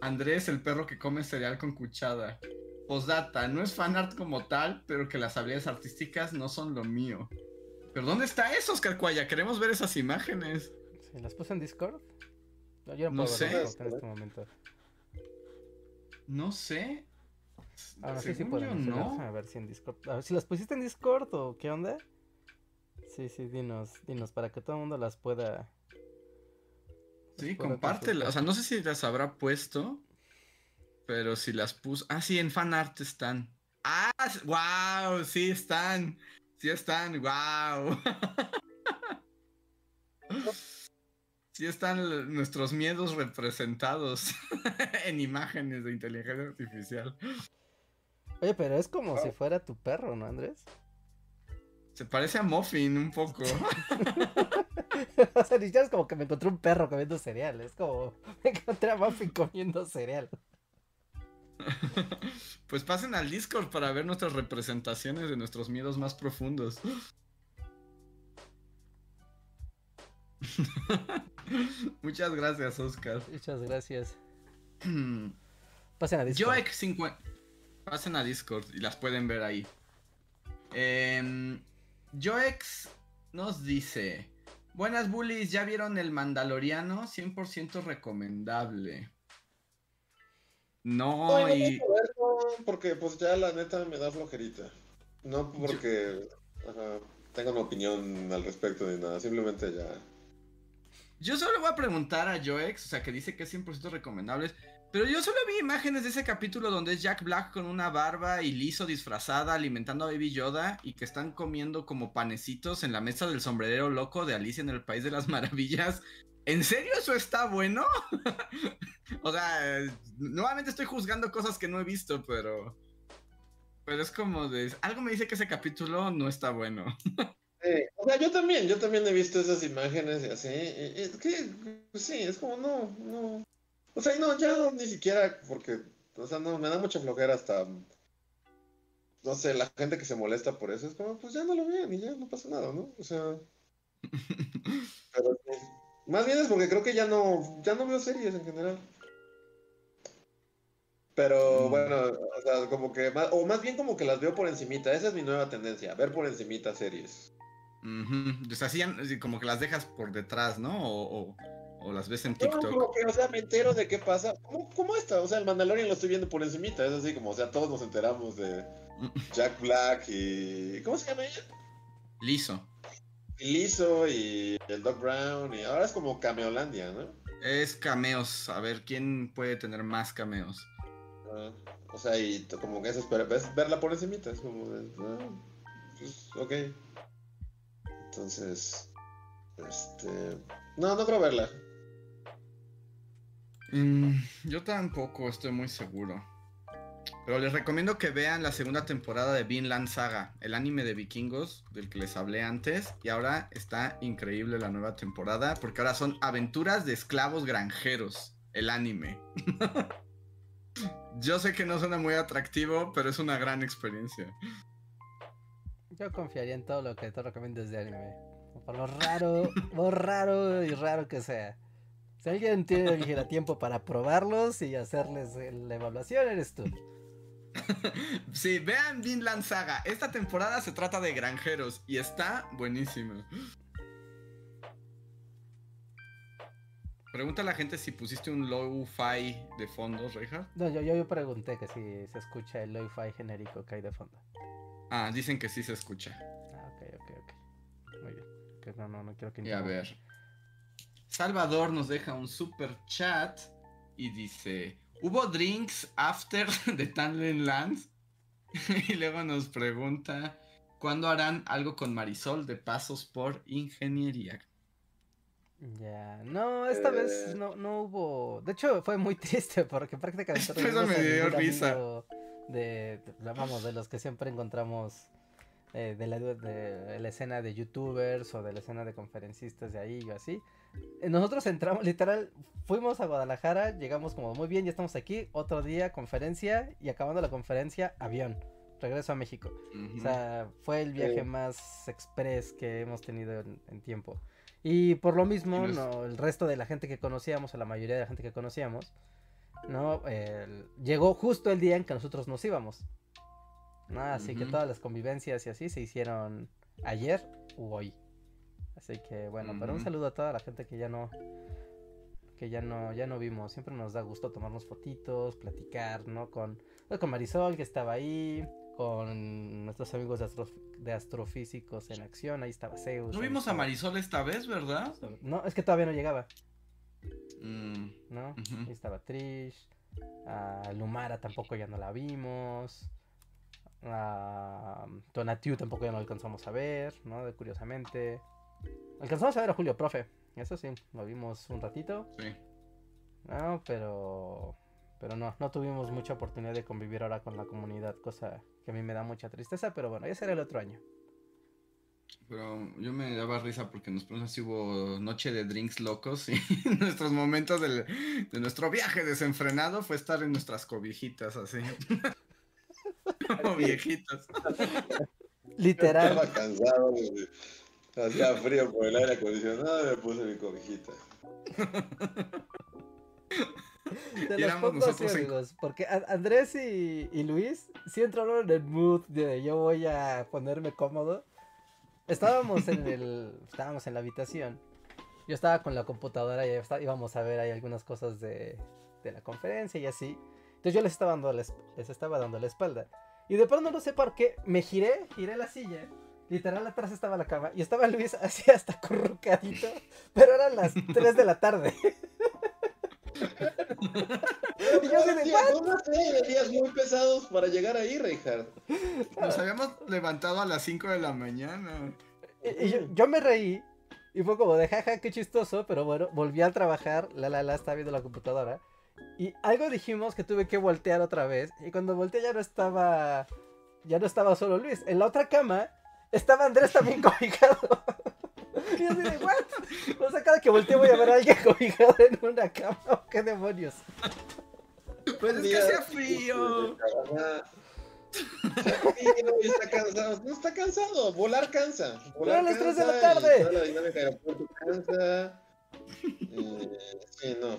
Andrés, el perro que come cereal con cuchara. Postdata, no es fanart como tal, pero que las habilidades artísticas no son lo mío. ¿Pero dónde está eso, Oscar Cuaya? Queremos ver esas imágenes. ¿Se las puse en Discord? No, yo no, No puedo sé. en este momento. No sé. Ah, sí, sí pueden. no. A ver si en Discord. A ver si las pusiste en Discord o qué onda. Sí, sí, dinos, dinos, para que todo el mundo las pueda. Sí, pueda compártela. O sea, no sé si las habrá puesto. Pero si las puso. Ah, sí, en fanart están. Ah, wow, sí están. Sí están, wow. *laughs* Sí están nuestros miedos representados *laughs* en imágenes de inteligencia artificial. Oye, pero es como si fuera tu perro, ¿no, Andrés? Se parece a Muffin un poco. *laughs* o sea, ni siquiera es como que me encontré un perro comiendo cereal. Es como *laughs* me encontré a Muffin comiendo cereal. Pues pasen al Discord para ver nuestras representaciones de nuestros miedos más profundos. *laughs* Muchas gracias, Oscar. Muchas gracias. Pasen a Discord. Joek 50. Pasen a Discord y las pueden ver ahí. Em, Joex nos dice: Buenas bullies, ¿ya vieron el Mandaloriano? 100% recomendable. No, No, no y. quiero verlo porque pues ya la neta me da flojerita. No porque ajá, tenga una opinión al respecto ni nada, simplemente ya. Yo solo voy a preguntar a Joex, o sea, que dice que es 100% recomendable. Pero yo solo vi imágenes de ese capítulo donde es Jack Black con una barba y liso disfrazada alimentando a Baby Yoda y que están comiendo como panecitos en la mesa del sombrerero loco de Alicia en el País de las Maravillas. ¿En serio eso está bueno? *laughs* o sea, nuevamente estoy juzgando cosas que no he visto, pero... Pero es como de... Algo me dice que ese capítulo no está bueno. *laughs* Sí, o sea, yo también, yo también he visto esas imágenes y así. y- y es que, pues sí, es como, no, no. O sea, no, ya no, ni siquiera, porque, o sea, no, me da mucha flojera hasta. No sé, la gente que se molesta por eso es como, pues ya no lo vean y ya no pasa nada, ¿no? O sea. *laughs* Pero. Más bien es porque creo que ya no, ya no veo series en general. Pero Mm. bueno, o sea, como que, más- o más bien como que las veo por encimita. Esa es mi nueva tendencia, ver por encimita series. Ujú, O sea, sí, así como que las dejas por detrás, ¿no? O, o- o las ves en No, TikTok. como que, o sea, me entero de qué pasa. ¿Cómo, cómo está? O sea, el Mandalorian lo estoy viendo por encimita. Es así como, o sea, todos nos enteramos de Jack Black y... ¿Cómo se llama ella? Liso. Y Lizzo y el Doc Brown. Y ahora es como Cameolandia, ¿no? Es cameos. A ver, ¿quién puede tener más cameos? Ah, o sea, y como que eso es verla por encimita. Es como, de, pues, ok. Entonces, este... No, no creo verla. Mm, yo tampoco estoy muy seguro. Pero les recomiendo que vean la segunda temporada de Vinland Saga, el anime de vikingos del que les hablé antes. Y ahora está increíble la nueva temporada porque ahora son aventuras de esclavos granjeros, el anime. *laughs* Yo sé que no suena muy atractivo, pero es una gran experiencia. Yo confiaría en todo lo que te recomiendes de anime. Por lo raro, lo raro y raro que sea. Si alguien tiene el tiempo para probarlos y hacerles la evaluación, eres tú. *laughs* Sí, vean Vinland Saga. Esta temporada se trata de granjeros y está buenísimo. Pregunta a la gente si pusiste un low-fi de fondo, Reinhardt. No, yo, yo, yo pregunté que si se escucha el lo-fi genérico que hay de fondo. Ah, dicen que sí se escucha. Ah, ok, ok, ok. Muy bien. Que no, no, no quiero que Y a ver. Salvador nos deja un super chat y dice: ¿Hubo drinks after *laughs* de Tanlen Lands? *laughs* y luego nos pregunta: ¿Cuándo harán algo con Marisol de pasos por ingeniería? Ya, no, esta vez Eh. no, no hubo. De hecho, fue muy *laughs* triste porque prácticamente Eso me dio risa. amigo De, de- vamos, de los que siempre encontramos eh, de, la, de la escena de youtubers o de la escena de conferencistas de ahí o así. Eh, Nosotros entramos, literal, fuimos a Guadalajara, llegamos como muy bien, ya estamos aquí, otro día conferencia y acabando la conferencia, avión, regreso a México. Ujú. O sea, fue el viaje Sí. más express que hemos tenido en, en tiempo. Y por lo mismo, no, el resto de la gente que conocíamos, o la mayoría de la gente que conocíamos, no, El- llegó justo el día en que nosotros nos íbamos. ¿no? Así que todas las convivencias y así se hicieron ayer u hoy. Así que bueno, pero un saludo a toda la gente que ya no que ya no ya no vimos. Siempre nos da gusto tomarnos fotitos, platicar, ¿no? Con pues, con Marisol que estaba ahí, con nuestros amigos de, astro- de astrofísicos en acción, ahí estaba Zeus. No vimos a Marisol esta vez, ¿verdad? No, es que todavía no llegaba, Mm, ¿no? Ujú. Ahí estaba Trish, a Lumara tampoco ya no la vimos. A Tonatiu tampoco ya no alcanzamos a ver, ¿no? Curiosamente. Alcanzamos a ver a Julio Profe, eso sí, lo vimos un ratito. sí. No, pero. Pero no, no tuvimos mucha oportunidad de convivir ahora con la comunidad, cosa que a mí me da mucha tristeza, pero bueno, ya será el otro año. Pero yo me daba risa porque nos ponemos así hubo noche de drinks locos y *laughs* nuestros momentos del- de nuestro viaje desenfrenado fue estar en nuestras cobijitas así. *laughs* Como viejitos. Literal. Estaba cansado. Hacía frío por el aire acondicionado y me puse mi cobijita. Te Y los éramos pongo así, amigos, porque A- Andrés y, y Luis sí entraron en el mood de yo voy a ponerme cómodo. Estábamos en el, estábamos en la habitación. Yo estaba con la computadora y está- íbamos a ver ahí algunas cosas de, de la conferencia y así. Entonces yo les estaba dando la, les estaba dando la espalda. Y de pronto no sé por qué, me giré, giré la silla. Literal atrás estaba la cama y estaba Luis así hasta acurrucadito, pero eran las 3 de la tarde. *laughs* Y yo de, días muy pesados para llegar ahí, Reinhardt. Nos habíamos levantado a las 5 de la mañana. Y, y yo, yo me reí y fue como de jaja, qué chistoso, pero bueno, volví a trabajar, la la la, estaba viendo la computadora y algo dijimos que tuve que voltear otra vez y cuando volteé ya no estaba, ya no estaba solo Luis, en la otra cama estaba Andrés también *laughs* cobijado. Y yo así de, ¿what? O sea, cada que volteo voy a ver a alguien *laughs* cobijado en una cama, ¿o *laughs* ¿qué demonios? Pues es que hacía frío. Ajá. Está frío y está cansado. No está cansado. Volar cansa. Volar Pero a las tres de la tarde. toda la dinámica de aeropuerto cansa. Eh, sí, no.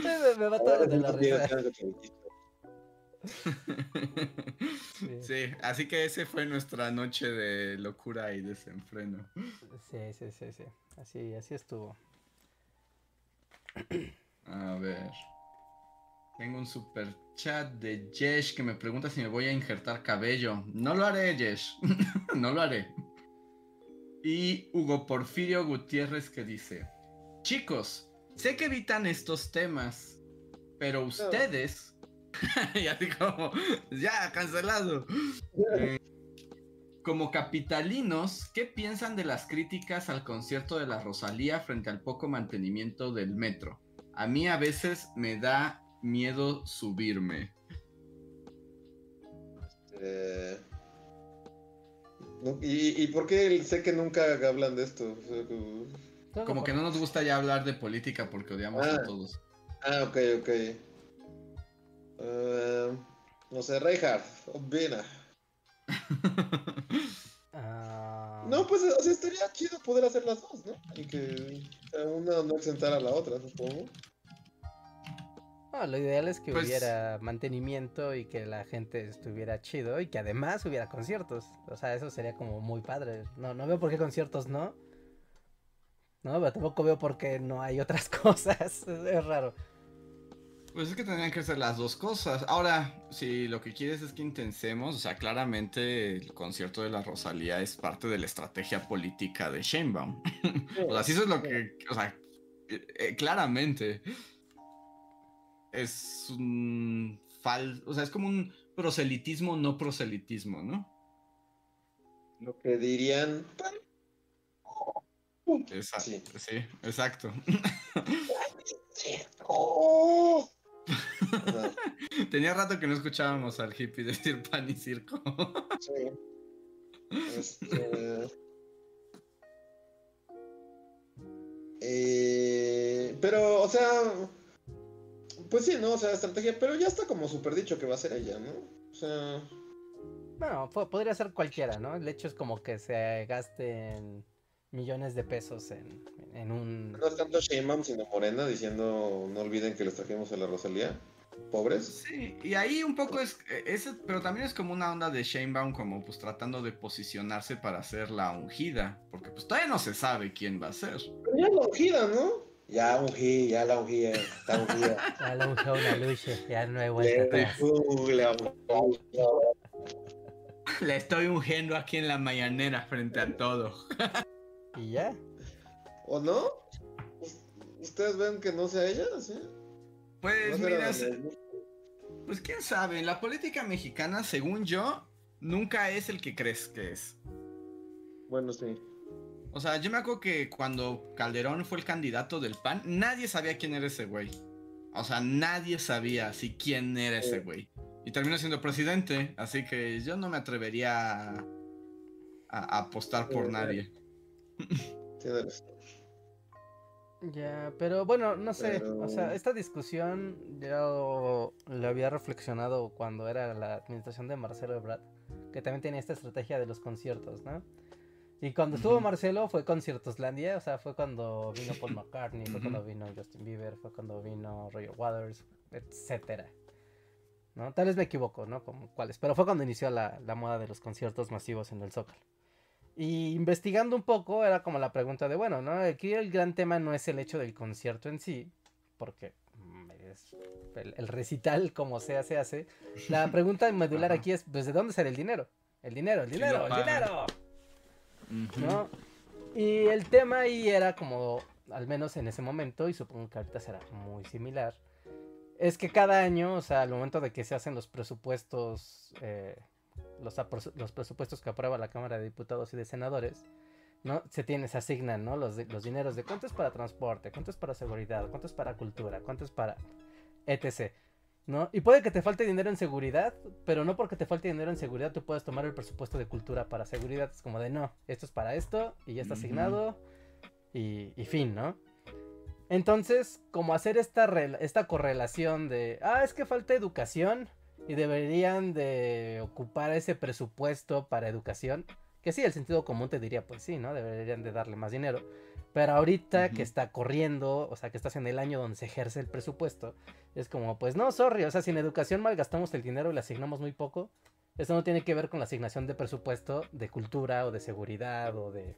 Me, *laughs* me va todo de la risa. Sí, Sí, así que ese fue nuestra noche de locura y desenfreno. sí, sí, sí, sí. Así, así estuvo. A ver. Tengo un super chat de Jesh que me pregunta si me voy a injertar cabello. No lo haré, Jesh. *laughs* no lo haré. Y Hugo Porfirio Gutiérrez que dice: Chicos, sé que evitan estos temas, pero ustedes. *laughs* y así como, ya, cancelado. Eh, como capitalinos, ¿qué piensan de las críticas al concierto de la Rosalía frente al poco mantenimiento del metro? A mí a veces me da miedo subirme. Eh, ¿y, ¿Y por qué sé que nunca hablan de esto? O sea, como- que no nos gusta ya hablar de política porque odiamos a Ah. todos. Ah, ok, ok. Eh, no sé, Reinhardt, opina. *laughs* Ah, No, pues, o sea, estaría chido poder hacer las dos, ¿no? Y que una no exentara a la otra, supongo. no, lo ideal es que Pues- hubiera mantenimiento y que la gente estuviera chido y que además hubiera conciertos. O sea, eso sería como muy padre. No, no veo por qué conciertos no. No, pero tampoco veo por qué no hay otras *laughs* cosas. Es raro. Pues es que tendrían que ser las dos cosas. Ahora, si lo que quieres es que intensemos, o sea, claramente el concierto de la Rosalía es parte de la estrategia política de Sheinbaum. *laughs* o sea, si eso es lo que, o sea, eh, eh, claramente es un fal, o sea, es como un proselitismo no proselitismo, ¿no? Lo que dirían. Exacto. Sí. Sí, exacto. *laughs* ¡Oh! *laughs* Tenía rato que no escuchábamos al hippie decir pan y circo. sí. Este, eh, pero, o sea, pues sí, ¿no? O sea, estrategia, pero ya está como súper dicho que va a ser ella, ¿no? O sea, Bueno, po- podría ser cualquiera, ¿no? El hecho es como que se gasten millones de pesos en, en un... no es tanto Sheinbaum, sino Morena diciendo no olviden que les trajimos a la Rosalía. pobres. Sí, y ahí un poco es, es, pero también es como una onda de Shanebaum como pues tratando de posicionarse para ser la ungida, porque pues todavía no se sabe quién va a ser. Pero ya la ungida, ¿no? Ya ungí, ya la ungí, está ungida. *laughs* Ya la ungió una lucha, ya no hay vuelta Le- atrás. uh, la. Le estoy ungiendo aquí en la mañanera frente a todo. *laughs* Y ya. ¿O no? ¿Us- ¿Ustedes ven que no sea ella? ¿Sí? Pues ¿No será mira, pues quién sabe, la política mexicana, según yo, nunca es el que crees que es. Bueno, sí. O sea, yo me acuerdo que cuando Calderón fue el candidato del PAN, nadie sabía quién era ese güey. O sea, nadie sabía así quién era ese güey. Y terminó siendo presidente, así que yo no me atrevería a, a apostar por Sí, nadie. *laughs* Ya, pero bueno, no sé, Pero- o sea, esta discusión yo lo había reflexionado cuando era la administración de Marcelo Ebrard, que también tenía esta estrategia de los conciertos, ¿no? Y cuando estuvo. Marcelo fue Conciertoslandia, o sea, fue cuando vino Paul McCartney, fue cuando vino Justin Bieber, fue cuando vino Roger Waters, etcétera. ¿No? Tal vez me equivoco, ¿no? Como cuáles, pero fue cuando inició la, la moda de los conciertos masivos en el Zócalo. Y investigando un poco, era como la pregunta de, bueno, ¿no? Aquí el gran tema no es el hecho del concierto en sí, porque mm, es el, el recital como sea se hace. La *laughs* pregunta medular aquí es, pues, ¿de dónde sale el dinero? El dinero, el dinero, el dinero. ¿no? Y el tema ahí era como, al menos en ese momento, y supongo que ahorita será muy similar, es que cada año, o sea, al momento de que se hacen los presupuestos, eh, los, los presupuestos que aprueba la Cámara de Diputados y de Senadores, ¿no? Se tiene, se asignan, ¿no? Los, de- los dineros de cuánto es para transporte, cuánto es para seguridad, cuánto es para cultura, cuánto es para etc. ¿No? Y puede que te falte dinero en seguridad, pero no porque te falte dinero en seguridad tú puedes tomar el presupuesto de cultura para seguridad. Es como de no, esto es para esto y ya está asignado y, y fin, ¿no? Entonces, como hacer esta, esta correlación de, ah, es que falta educación y deberían de ocupar ese presupuesto para educación, que sí, el sentido común te diría, pues sí, ¿no? Deberían de darle más dinero. Pero ahorita que está corriendo, o sea, que estás en el año donde se ejerce el presupuesto, es como, pues no, sorry, o sea, si en educación malgastamos el dinero y le asignamos muy poco, esto no tiene que ver con la asignación de presupuesto de cultura o de seguridad o de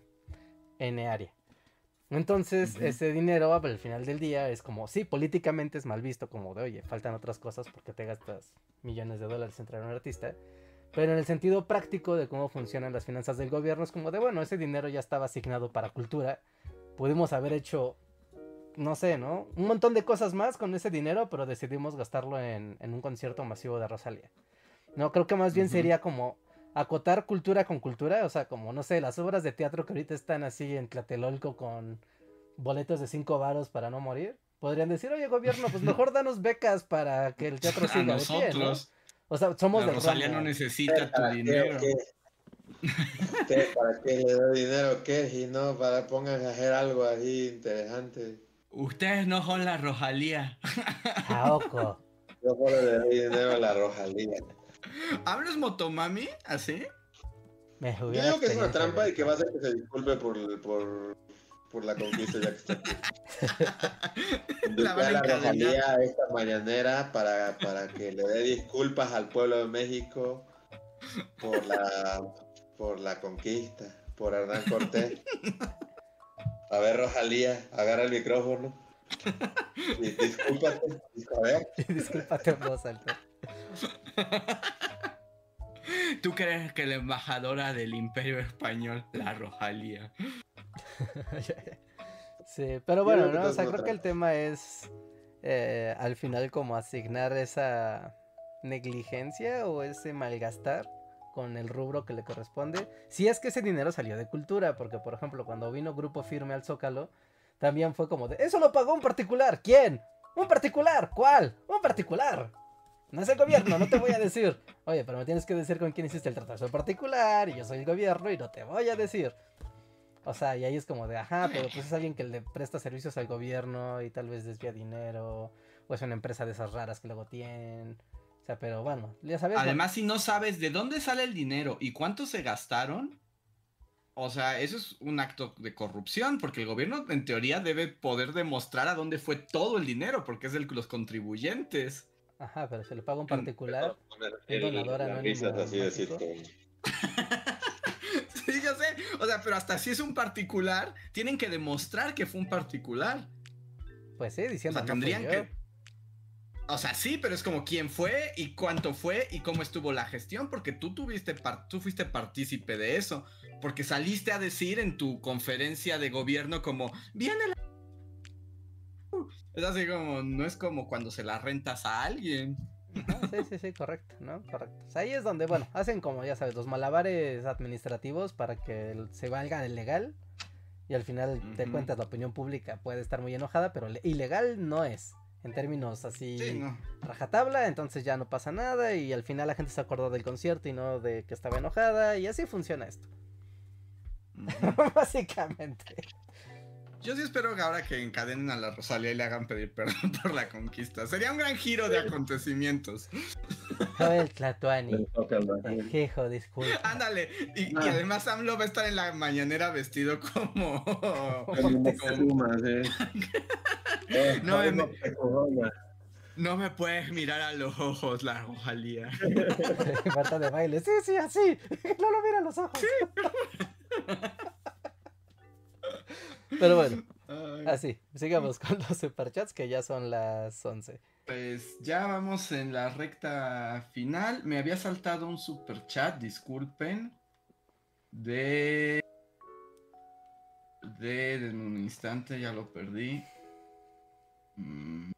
N área. Entonces, ese dinero al final del día es como, sí, políticamente es mal visto, como de, oye, faltan otras cosas porque te gastas millones de dólares en traer a un artista. Pero en el sentido práctico de cómo funcionan las finanzas del gobierno, es como de, bueno, ese dinero ya estaba asignado para cultura. Pudimos haber hecho, no sé, ¿no? Un montón de cosas más con ese dinero, pero decidimos gastarlo en, en un concierto masivo de Rosalía. No, creo que más bien sería como acotar cultura con cultura, o sea, como, no sé, las obras de teatro que ahorita están así en Tlatelolco con boletos de 5 varos para no morir. Podrían decir, oye, gobierno, pues mejor *laughs* danos becas para que el teatro A siga pie, ¿no? nosotros. O sea, somos La de Rosalía no necesita tu ¿Para qué, dinero. qué? ¿Qué? ¿Para qué le doy dinero? ¿Qué? Si no, para pongan a hacer algo así interesante. Ustedes no son la Rosalía. Aoco. Yo solo le doy dinero a la Rojalía. ¿Hablas motomami? ¿Así? Me Yo digo que es una trampa y que va a hacer que se disculpe por, por, por la conquista ya que está aquí. *laughs* La van a a la esta mañanera para, para que le dé disculpas al pueblo de México por la, por la conquista, por Hernán Cortés. A ver, Rojalía, agarra el micrófono. Y discúlpate. A ver, Discúlpate en voz alta. *laughs* ¿Tú crees que la embajadora del Imperio Español, la Rojalía? *laughs* Sí, pero bueno, creo que ¿no? O sea, creo que el tema es eh, al final como asignar esa negligencia o ese malgastar con el rubro que le corresponde. Si es que ese dinero salió de cultura, porque por ejemplo, cuando vino Grupo Firme al Zócalo, también fue como de, eso lo pagó un particular, ¿quién? Un particular, ¿cuál? Un particular. No es el gobierno, no te voy a decir. Oye, pero me tienes que decir con quién hiciste el tratado particular y yo soy el gobierno y no te voy a decir. O sea, y ahí es como de, ajá, pero pues es alguien que le presta servicios al gobierno y tal vez desvía dinero, o es una empresa de esas raras que luego tienen. O sea, pero bueno, ya sabes. Además, si no sabes de dónde sale el dinero y cuánto se gastaron, o sea, eso es un acto de corrupción, porque el gobierno en teoría debe poder demostrar a dónde fue todo el dinero, porque es de los contribuyentes. Ajá, pero se le paga un particular. El, un donador anónimo así como- Sí, yo sé. O sea, pero hasta si es un particular, tienen que demostrar que fue un particular. Pues sí, O diciendo sea, no fui tendrían que. O sea, sí, pero es como quién fue y cuánto fue y cómo estuvo la gestión, porque tú tuviste par- tú fuiste partícipe de eso, porque saliste a decir en tu conferencia de gobierno como viene la *laughs* es así como no es como cuando se la rentas a alguien. Ajá, sí, sí, sí, correcto, ¿no? Correcto. O sea, ahí es donde, bueno, hacen como, ya sabes, los malabares administrativos para que se valga el legal. Y al final te Ujú. cuentas, la opinión pública puede estar muy enojada, pero le- ilegal no es. En términos así, Sí, no. rajatabla, entonces ya no pasa nada. Y al final la gente se acordó del concierto y no de que estaba enojada. Y así funciona esto. *laughs* Básicamente. Yo sí espero que ahora que encadenen a la Rosalía y le hagan pedir perdón *laughs* por la conquista. Sería un gran giro de acontecimions. Joel Tlatuani. Jejo, disculpa. Ándale. Y, y Ah. además AMLO va a estar en la mañanera vestido como. *laughs* Como- pluma, sí. *laughs* Eh, No, me- No me puedes mirar a los ojos, la Rosalía. Marta de baile. Sí, sí, así. No lo mira a los ojos. Pero bueno, Ay, así. Sigamos con los superchats que ya son las 11. Pues ya vamos en la recta final. Me había saltado un super chat, disculpen. De. De. De un instante, ya lo perdí. Mm.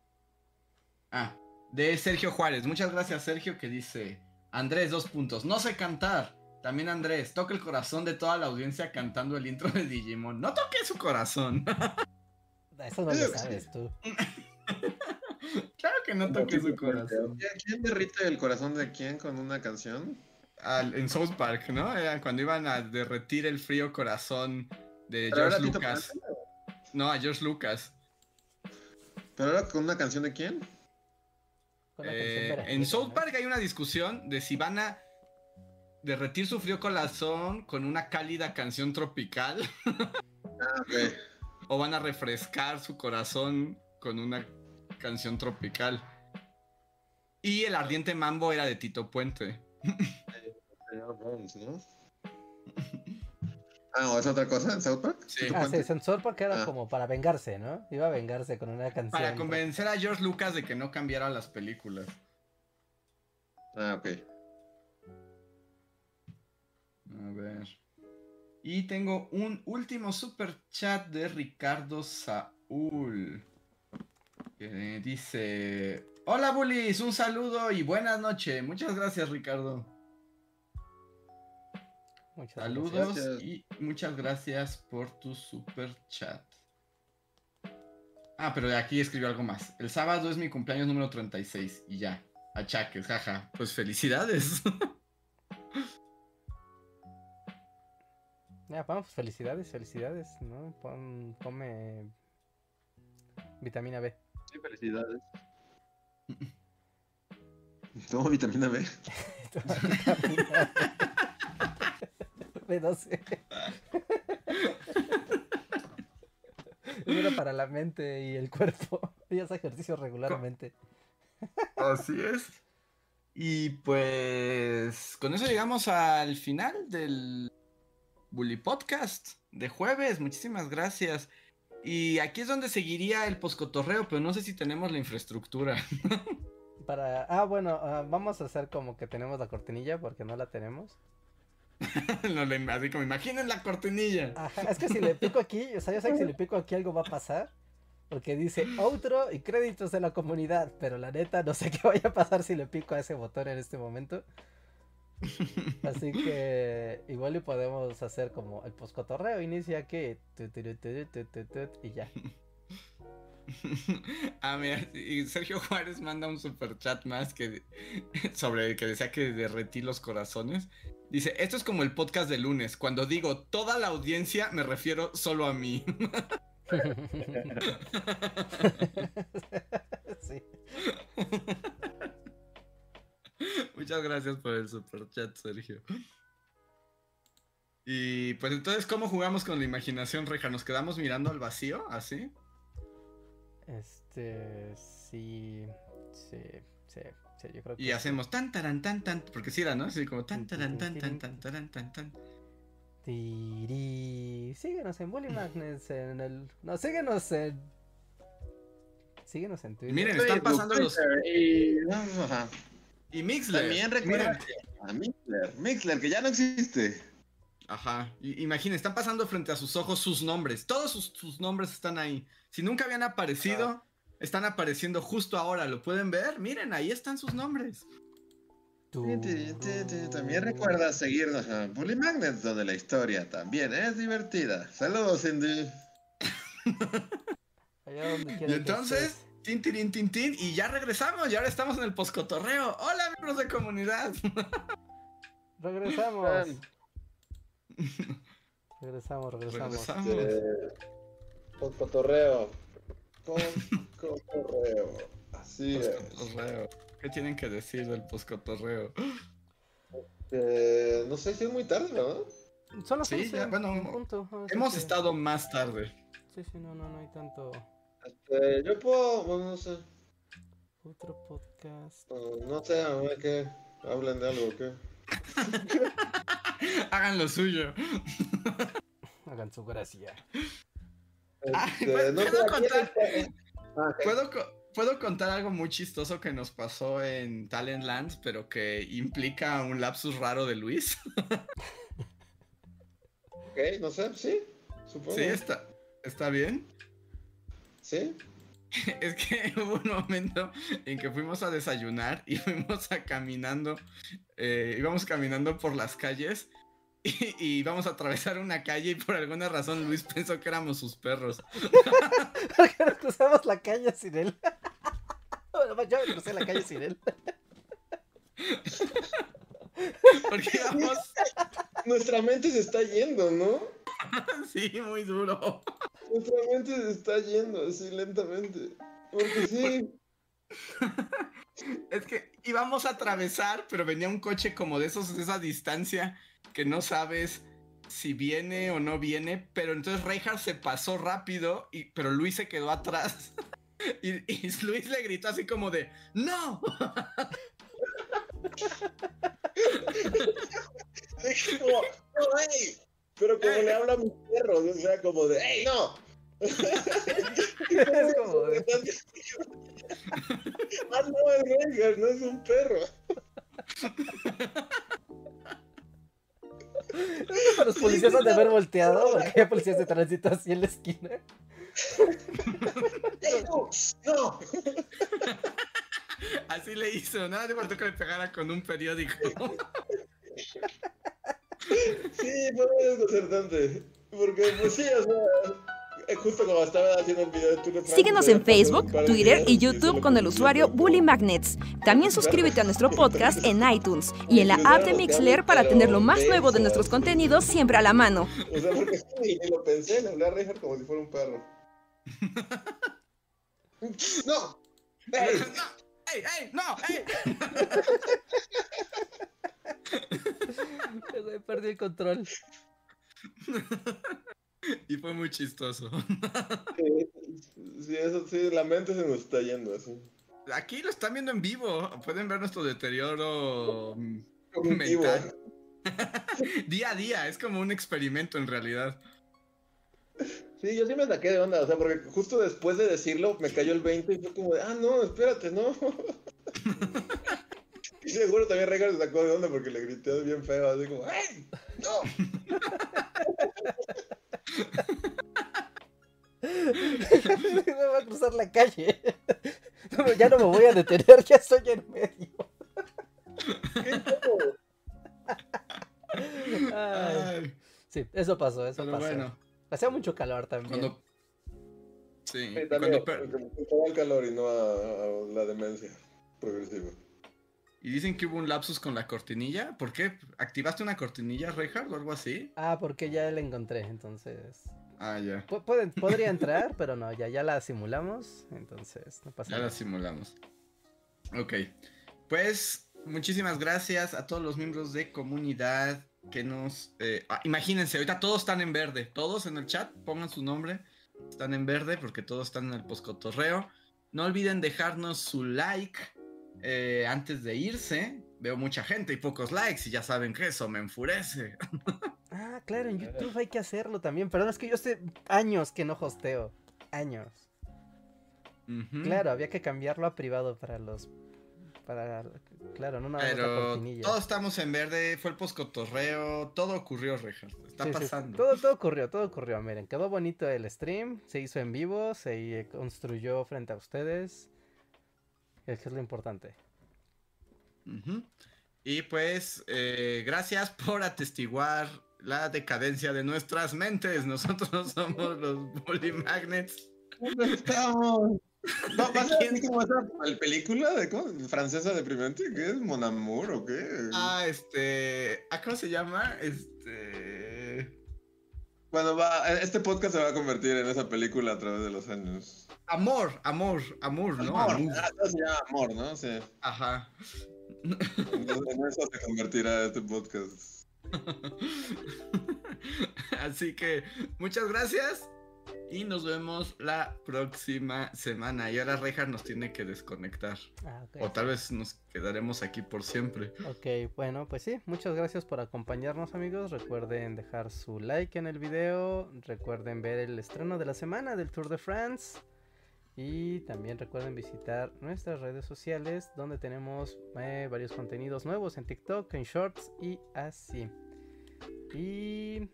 Ah, de Sergio Juárez. Muchas gracias, Sergio, que dice: Andrés, dos puntos. No sé cantar. También Andrés, toca el corazón de toda la audiencia cantando el intro de Digimon. No toque su corazón. *laughs* Eso no lo sabes tú. *laughs* claro que no toque su corazón. ¿Quién- ¿Quién derrite el corazón de quién con una canción? al- en South Park, ¿no? Era cuando iban a derretir el frío corazón de Pero George Tito Lucas. No, a George Lucas. ¿Pero ahora con una canción de quién? Eh, canción en South ¿no? Park hay una discusión de si van a derretir su frío corazón con una cálida canción tropical Ah, ok. o van a refrescar su corazón con una canción tropical. Y el ardiente mambo era de Tito Puente. Señor Burns, ¿no? Ah, ¿o es otra cosa en South Park? Sí. ¿Tu Ah, sí, en South Park era Ah. como para vengarse, ¿no? Iba a vengarse con una canción. Para convencer a George Lucas de que no cambiara las películas. Ah, ok. A ver. Y tengo un último super chat de Ricardo Saúl. Que dice: Hola Bullies, un saludo y buenas noches. Muchas gracias, Ricardo. Muchas Saludos Gracias. y muchas gracias por tu super chat. Ah, pero de aquí escribió algo más. El sábado es mi cumpleaños número 36 y ya. Achaques, jaja. Pues felicidades. *laughs* Ya, vamos, felicidades, felicidades, ¿no? Pon, come vitamina B. Sí, felicidades. *laughs* Tomo vitamina B. *laughs* Vitamina B. *laughs* B12. Era para la mente y el cuerpo. Y hace ejercicio regularmente. Así es. Y pues con eso llegamos al final del Bully Podcast de jueves. Muchísimas gracias. Y aquí es donde seguiría el poscotorreo, pero no sé si tenemos la infraestructura. *laughs* Para. Ah, bueno, ah, vamos a hacer como que tenemos la cortinilla porque no la tenemos. *laughs* No le- Así como imaginen la cortinilla. Ajá, es que si le pico aquí, o sea, yo sé que si le pico aquí algo va a pasar. Porque dice outro y créditos de la comunidad. Pero la neta, no sé qué vaya a pasar si le pico a ese botón en este momento. *laughs* Así que igual y podemos hacer como el poscotorreo. Inicia aquí. Y ya. *laughs* Ah, mira, y Sergio Juárez manda un super chat más que *laughs* sobre que decía que derretí los corazones. Dice, esto es como el podcast de lunes. Cuando digo toda la audiencia, me refiero solo a mí. sí. *laughs* Muchas gracias por el super chat, Sergio. Y pues entonces, ¿cómo jugamos con la imaginación, Reja? ¿Nos quedamos mirando al vacío? ¿Así? Este. Sí. Sí. Sí, sí, yo creo que Y hacemos tan taran tan tan, porque sí era, ¿no? Así como tan taran tan tan tan taran tan tan. Tiri. Síguenos en Bully Magnets en el. No, síguenos en. Síguenos en Twitter. miren, están pasando los Y. y Mixler. También recuerda a Mixler, Mixler, que ya no existe. Ajá. Y- Imaginen, están pasando frente a sus ojos sus nombres. Todos sus, sus nombres están ahí. Si nunca habían aparecido, están apareciendo justo ahora. ¿Lo pueden ver? Miren, ahí están sus nombres. También recuerda seguirnos en Bully Magnets, donde la historia también es divertida. Saludos, Cindy. *laughs* Allá donde Y entonces, tin, tirin, tin, tin, y ya regresamos. Y ahora estamos en el poscotorreo. Hola, miembros de comunidad. *laughs* *laughs* Regresamos. regresamos, regresamos. Regresamos. Con cotorreo. Con cotorreo. Así es. Poscotorreo. ¿Qué tienen que decir del poscotorreo? Eh, no sé si es muy tarde, ¿no? Son las Sí, 11 ya, bueno, en punto, Hemos que- estado más tarde. Sí, sí, no, no, no hay tanto. Este, yo puedo, bueno, no sé. Otro podcast. No, no sé, a ver qué. Hablan de algo, ¿qué? *laughs* Hagan lo suyo. *laughs* Hagan su gracia. Este, ¿puedo- no sé, puedo ¿a quién contar? está- Ah, ok. ¿Puedo, co- puedo contar algo muy chistoso que nos pasó en Talentlands, pero que implica un lapsus raro de Luis? *laughs* Ok, no sé, sí. Supongo. Sí, está, está bien. Sí. *laughs* Es que *laughs* hubo un momento en que fuimos a desayunar y *laughs* fuimos a caminando, eh, íbamos caminando por las calles y, y íbamos a atravesar una calle y por alguna razón Luis pensó que éramos sus perros. Porque nos cruzamos la calle sin él. Bueno, yo me crucé la calle sin él. *laughs* Porque íbamos, Nuestra mente se está yendo, ¿no? *laughs* sí, muy duro. Nuestra mente se está yendo así lentamente. Porque sí. *laughs* Es que íbamos a atravesar, pero venía un coche como de esos, de esa distancia que no sabes si viene o no viene, pero entonces Reinhardt se pasó rápido, y, pero Luis se quedó atrás. Y, y Luis le gritó así como de, ¡No! Dije como, no, hey. Pero como le habla a mis perros, o sea, como de, hey, no. Es como de- *laughs* ah, no, es no es un perro. *laughs* Los policías han de haber volteado porque hay policías de tránsito así en la esquina. *laughs* ¡No! Así le hizo, nada de faltó que le pegara con un periódico. Sí, fue muy desconcertante. Porque, pues sí, o sea, eh, justo como estaba haciendo el video de France, Síguenos en Facebook, Twitter y YouTube con el usuario Bully Magnets. También *laughs* suscríbete a nuestro podcast en *laughs* iTunes y en la app de Mixler para tener lo más nuevo de nuestros contenidos siempre a la mano. *laughs* O sea, porque sí, lo pensé, le hablé a Reinhardt como si fuera un perro. ¡No! ¡No! ¡Ey, ey! ¡No! ¡Ey! *laughs* Güey, Perdí el control. Y fue muy chistoso. Sí, eso sí, la mente se nos está yendo así. Aquí lo están viendo en vivo. Pueden ver nuestro deterioro Cognitivo. mental. *laughs* día a día. Es como un experimento en realidad. Sí, yo sí me saqué de onda, o sea, porque justo después de decirlo me cayó el 20 y fue como de, ah, no, espérate, no. *laughs* y seguro también Reinhardt se sacó de onda porque le grité bien feo, así como, ¡ay! ¡No! *laughs* Me voy a cruzar la calle. No, ya no me voy a detener, ya estoy en medio. *laughs* ¿Qué pedo? Ay, Ay, sí, eso pasó, eso pero pasó. bueno. Hacía mucho calor también. Cuando. Sí, Sí, también, cuando per- porque al calor y no a, a la demencia progresiva. Y dicen que hubo un lapsus con la cortinilla. ¿Por qué? ¿Activaste una cortinilla, Reinhardt, o algo así? Ah, porque ya la encontré, entonces. Ah, ya. pueden- podría entrar, *laughs* pero no, ya, ya la simulamos, entonces no pasa Ya la nada. simulamos. Ok. Pues muchísimas gracias a todos los miembros de comunidad que nos... eh, ah, imagínense, ahorita todos están en verde. Todos en el chat, pongan su nombre. Están en verde porque todos están en el poscotorreo. No olviden dejarnos su like eh, antes de irse, veo mucha gente y pocos likes y ya saben que eso me enfurece. *laughs* Ah, claro, en YouTube hay que hacerlo también. Perdón, es que yo hace años que no hosteo. Años. Claro, había que cambiarlo a privado para los. Para. Claro, no nada Pero todos estamos en verde, fue el poscotorreo, todo ocurrió, Rejas. Está Sí, sí, sí. pasando. Todo, todo ocurrió, todo ocurrió. Miren, quedó bonito el stream, se hizo en vivo, se eh, construyó frente a ustedes. Es que es lo importante. Y pues, eh, gracias por atestiguar la decadencia de nuestras mentes. Nosotros somos los *laughs* Bully Magnets. ¿Dónde estamos? ¿Va, va a como esa pel- película de ¿cómo? francesa deprimente? ¿Qué es? ¿Mon Amour o qué? Ah, este. ¿ah, ¿Cómo se llama? Este. Bueno, va, este podcast se va a convertir en esa película a través de los años. Amor, amor, amor, ¿no? Amor, Amor. ah, eso se llama amor, ¿no? Sí. Ajá. Entonces, en eso se convertirá este podcast. *laughs* Así que muchas gracias y nos vemos la próxima semana. Y ahora Rejas nos tiene que desconectar. Ah. O tal vez nos quedaremos aquí por siempre. Ok, bueno, pues sí, muchas gracias por acompañarnos amigos. Recuerden dejar su like en el video, recuerden ver el estreno de la semana del Tour de France y también recuerden visitar nuestras redes sociales donde tenemos eh, varios contenidos nuevos en TikTok, en Shorts y así. Y,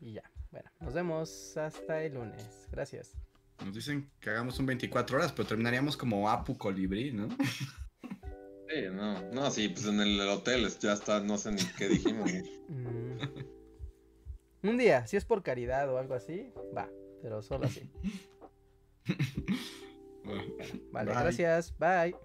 y ya, bueno, nos vemos hasta el lunes. Gracias. Nos dicen que hagamos un 24 horas, pero terminaríamos como Apu Colibrí, ¿no? Sí, no, no, sí, pues en el hotel ya está, no sé ni qué dijimos. Mm. Un día, si es por caridad o algo así, va, pero solo así. *laughs* Bueno, Vale, Bye. gracias. Bye.